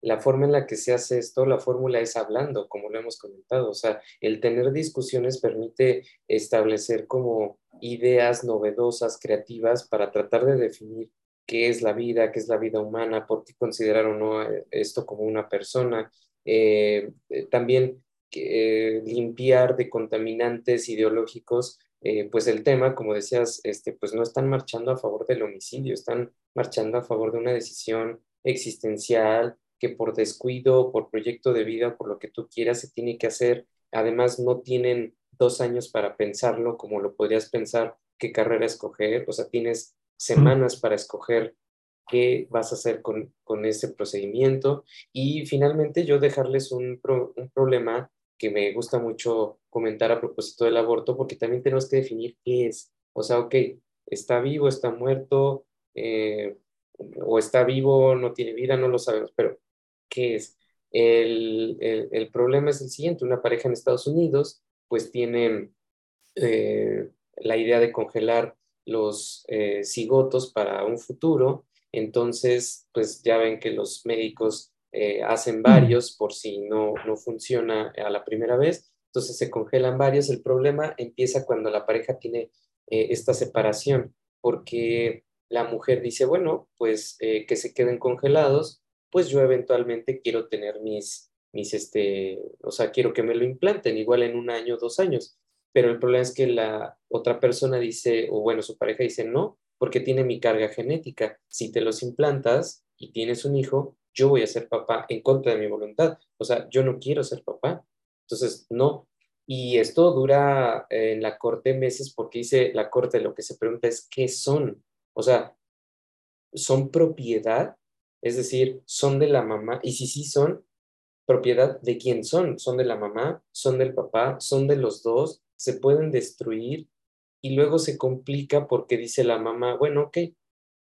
la forma en la que se hace esto, la fórmula es hablando, como lo hemos comentado. O sea, el tener discusiones permite establecer como ideas novedosas, creativas, para tratar de definir qué es la vida, qué es la vida humana, por qué considerar o no eh, esto como una persona. Eh, también limpiar de contaminantes ideológicos eh, pues el tema, como decías, este, pues no están marchando a favor del homicidio, están marchando a favor de una decisión existencial que por descuido, por proyecto de vida, por lo que tú quieras, se tiene que hacer. Además, no tienen dos años para pensarlo como lo podrías pensar qué carrera escoger, o sea, tienes semanas para escoger qué vas a hacer con, ese procedimiento y finalmente yo dejarles un, un problema que me gusta mucho comentar a propósito del aborto, porque también tenemos que definir qué es. O sea, ok, está vivo, está muerto, eh, o está vivo, no tiene vida, no lo sabemos, pero ¿qué es? El, el, problema es el siguiente, una pareja en Estados Unidos pues tiene eh, la idea de congelar los eh, cigotos para un futuro, entonces pues ya ven que los médicos eh, hacen varios por si no, no funciona a la primera vez, entonces se congelan varios. El problema empieza cuando la pareja tiene eh, esta separación, porque la mujer dice, bueno, pues eh, que se queden congelados, pues yo eventualmente quiero tener mis, mis, este, o sea, quiero que me lo implanten, igual en un año, dos años. Pero el problema es que la otra persona dice, o bueno, su pareja dice, no, porque tiene mi carga genética. Si te los implantas y tienes un hijo, yo voy a ser papá en contra de mi voluntad. O sea, yo no quiero ser papá. Entonces, no. Y esto dura eh, en la corte meses porque dice la corte, lo que se pregunta es, ¿qué son? O sea, ¿son propiedad? Es decir, ¿son de la mamá? Y si sí son, propiedad de quién son? ¿Son de la mamá? ¿Son del papá? ¿Son de los dos? ¿Se pueden destruir? Y luego se complica porque dice la mamá, bueno, ok,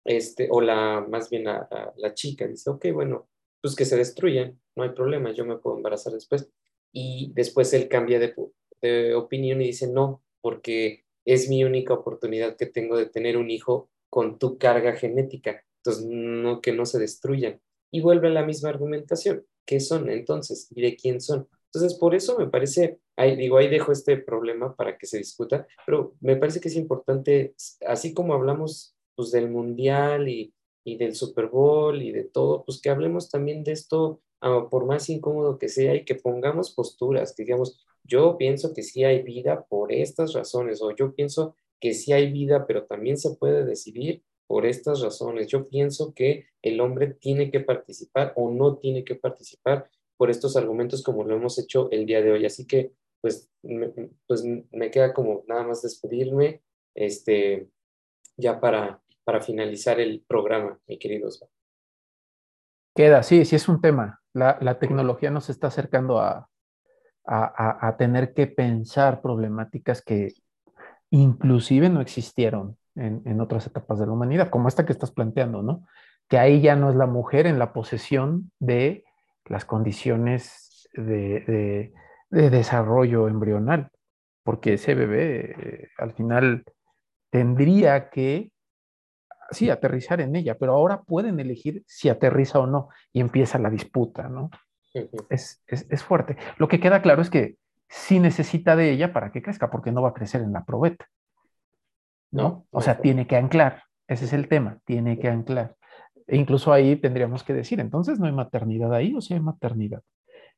este, o la, más bien la, la, chica dice, ok, bueno, pues que se destruyan, no hay problema, yo me puedo embarazar después. Y después él cambia de, de opinión y dice, no, porque es mi única oportunidad que tengo de tener un hijo con tu carga genética, entonces no que no se destruyan. Y vuelve a la misma argumentación, ¿qué son entonces? ¿Y de quién son? Entonces, por eso me parece, ahí, digo, ahí dejo este problema para que se discuta, pero me parece que es importante, así como hablamos pues del Mundial y, del Super Bowl y de todo, pues que hablemos también de esto, ah, por más incómodo que sea, y que pongamos posturas, que digamos, yo pienso que sí hay vida por estas razones, o yo pienso que sí hay vida, pero también se puede decidir, por estas razones. Yo pienso que el hombre tiene que participar o no tiene que participar por estos argumentos como lo hemos hecho el día de hoy. Así que, pues, me, pues, me queda como nada más despedirme, este, ya para, para finalizar el programa, mi querido Osvaldo. Queda, sí, sí es un tema. La, tecnología nos está acercando a, a, a, tener que pensar problemáticas que inclusive no existieron en, en, otras etapas de la humanidad, como esta que estás planteando, ¿no? Que ahí ya no es la mujer en la posesión de las condiciones de, de, de desarrollo embrional, porque ese bebé eh, al final tendría que, sí, aterrizar en ella, pero ahora pueden elegir si aterriza o no y empieza la disputa, ¿no? Es, es, es, fuerte. Lo que queda claro es que sí necesita de ella para que crezca, porque no va a crecer en la probeta. ¿No? no o sea, no. tiene que anclar. Ese es el tema, tiene que anclar. E incluso ahí tendríamos que decir, entonces no hay maternidad ahí o si sí hay maternidad.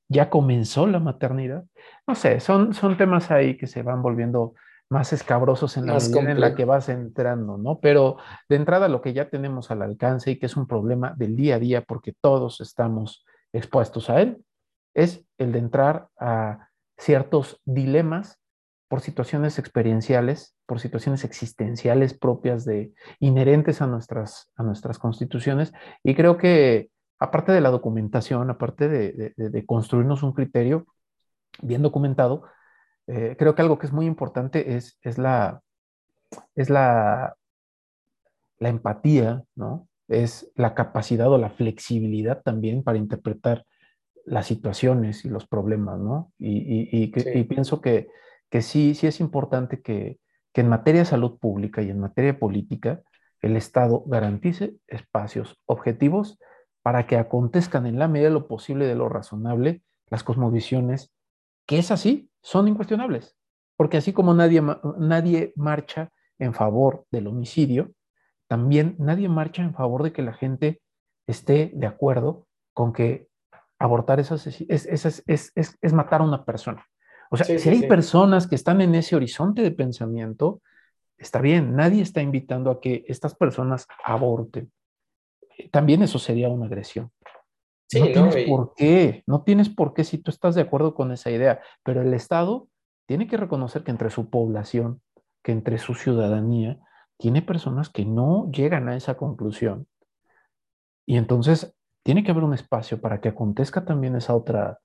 Ya comenzó la maternidad. No sé, son, son temas ahí que se van volviendo más escabrosos en la más medida en la que vas entrando, ¿no? Pero de entrada lo que ya tenemos al alcance y que es un problema del día a día porque todos estamos expuestos a él, es el de entrar a ciertos dilemas por situaciones experienciales, por situaciones existenciales propias de inherentes a nuestras, a nuestras constituciones. Y creo que aparte de la documentación, aparte de, de, de construirnos un criterio bien documentado, eh, creo que algo que es muy importante es, es, la, es la, la empatía, ¿no? Es la capacidad o la flexibilidad también para interpretar las situaciones y los problemas, ¿no? Y, y, y, sí. y pienso que, que, sí, sí es importante que, que, en materia de salud pública y en materia política el Estado garantice espacios objetivos para que acontezcan en la medida de lo posible de lo razonable las cosmovisiones, que es así, son incuestionables. Porque así como nadie, nadie marcha en favor del homicidio, también nadie marcha en favor de que la gente esté de acuerdo con que abortar es, es, es, es, es matar a una persona. O sea, sí, si hay sí. personas que están en ese horizonte de pensamiento, está bien, nadie está invitando a que estas personas aborten. También eso sería una agresión. No tienes no, y... por qué, no tienes por qué si tú estás de acuerdo con esa idea, pero el Estado tiene que reconocer que entre su población, que entre su ciudadanía, tiene personas que no llegan a esa conclusión. Y entonces tiene que haber un espacio para que acontezca también esa otra,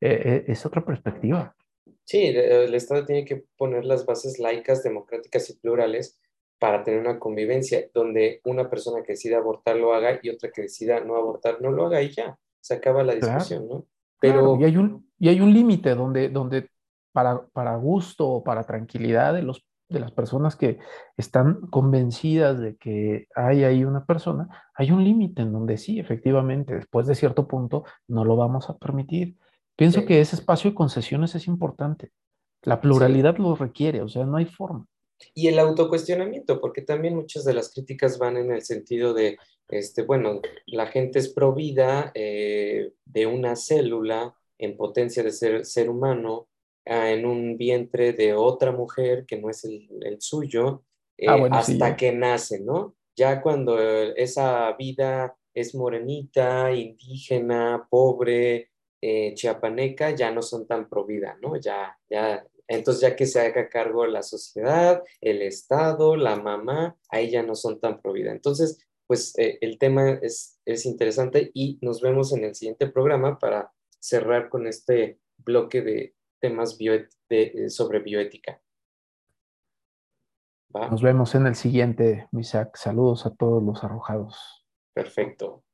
eh, esa otra perspectiva. Sí, el Estado tiene que poner las bases laicas, democráticas y plurales para tener una convivencia donde una persona que decida abortar lo haga y otra que decida no abortar no lo haga y ya, se acaba la discusión, claro. ¿no? Pero... Claro, y hay un, y hay un límite donde, donde para, para gusto o para tranquilidad de los de las personas que están convencidas de que hay ahí una persona, hay un límite en donde sí, efectivamente, después de cierto punto no lo vamos a permitir. Pienso sí. que ese espacio de concesiones es importante. La pluralidad sí. lo requiere, o sea, no hay forma. Y el autocuestionamiento, porque también muchas de las críticas van en el sentido de, este, bueno, la gente es provida eh, de una célula en potencia de ser, ser humano, en un vientre de otra mujer que no es el, el suyo, eh, ah, bueno, hasta sí, que nace, ¿no? Ya cuando esa vida es morenita, indígena, pobre, eh, chiapaneca, ya no son tan pro vida, ¿no? Ya, ya, entonces ya que se haga cargo la sociedad, el Estado, la mamá, ahí ya no son tan pro vida. Entonces, pues eh, el tema es, es interesante y nos vemos en el siguiente programa para cerrar con este bloque de, temas bio, de, sobre bioética. ¿Va? Nos vemos en el siguiente, Misak. Saludos a todos los arrojados. Perfecto.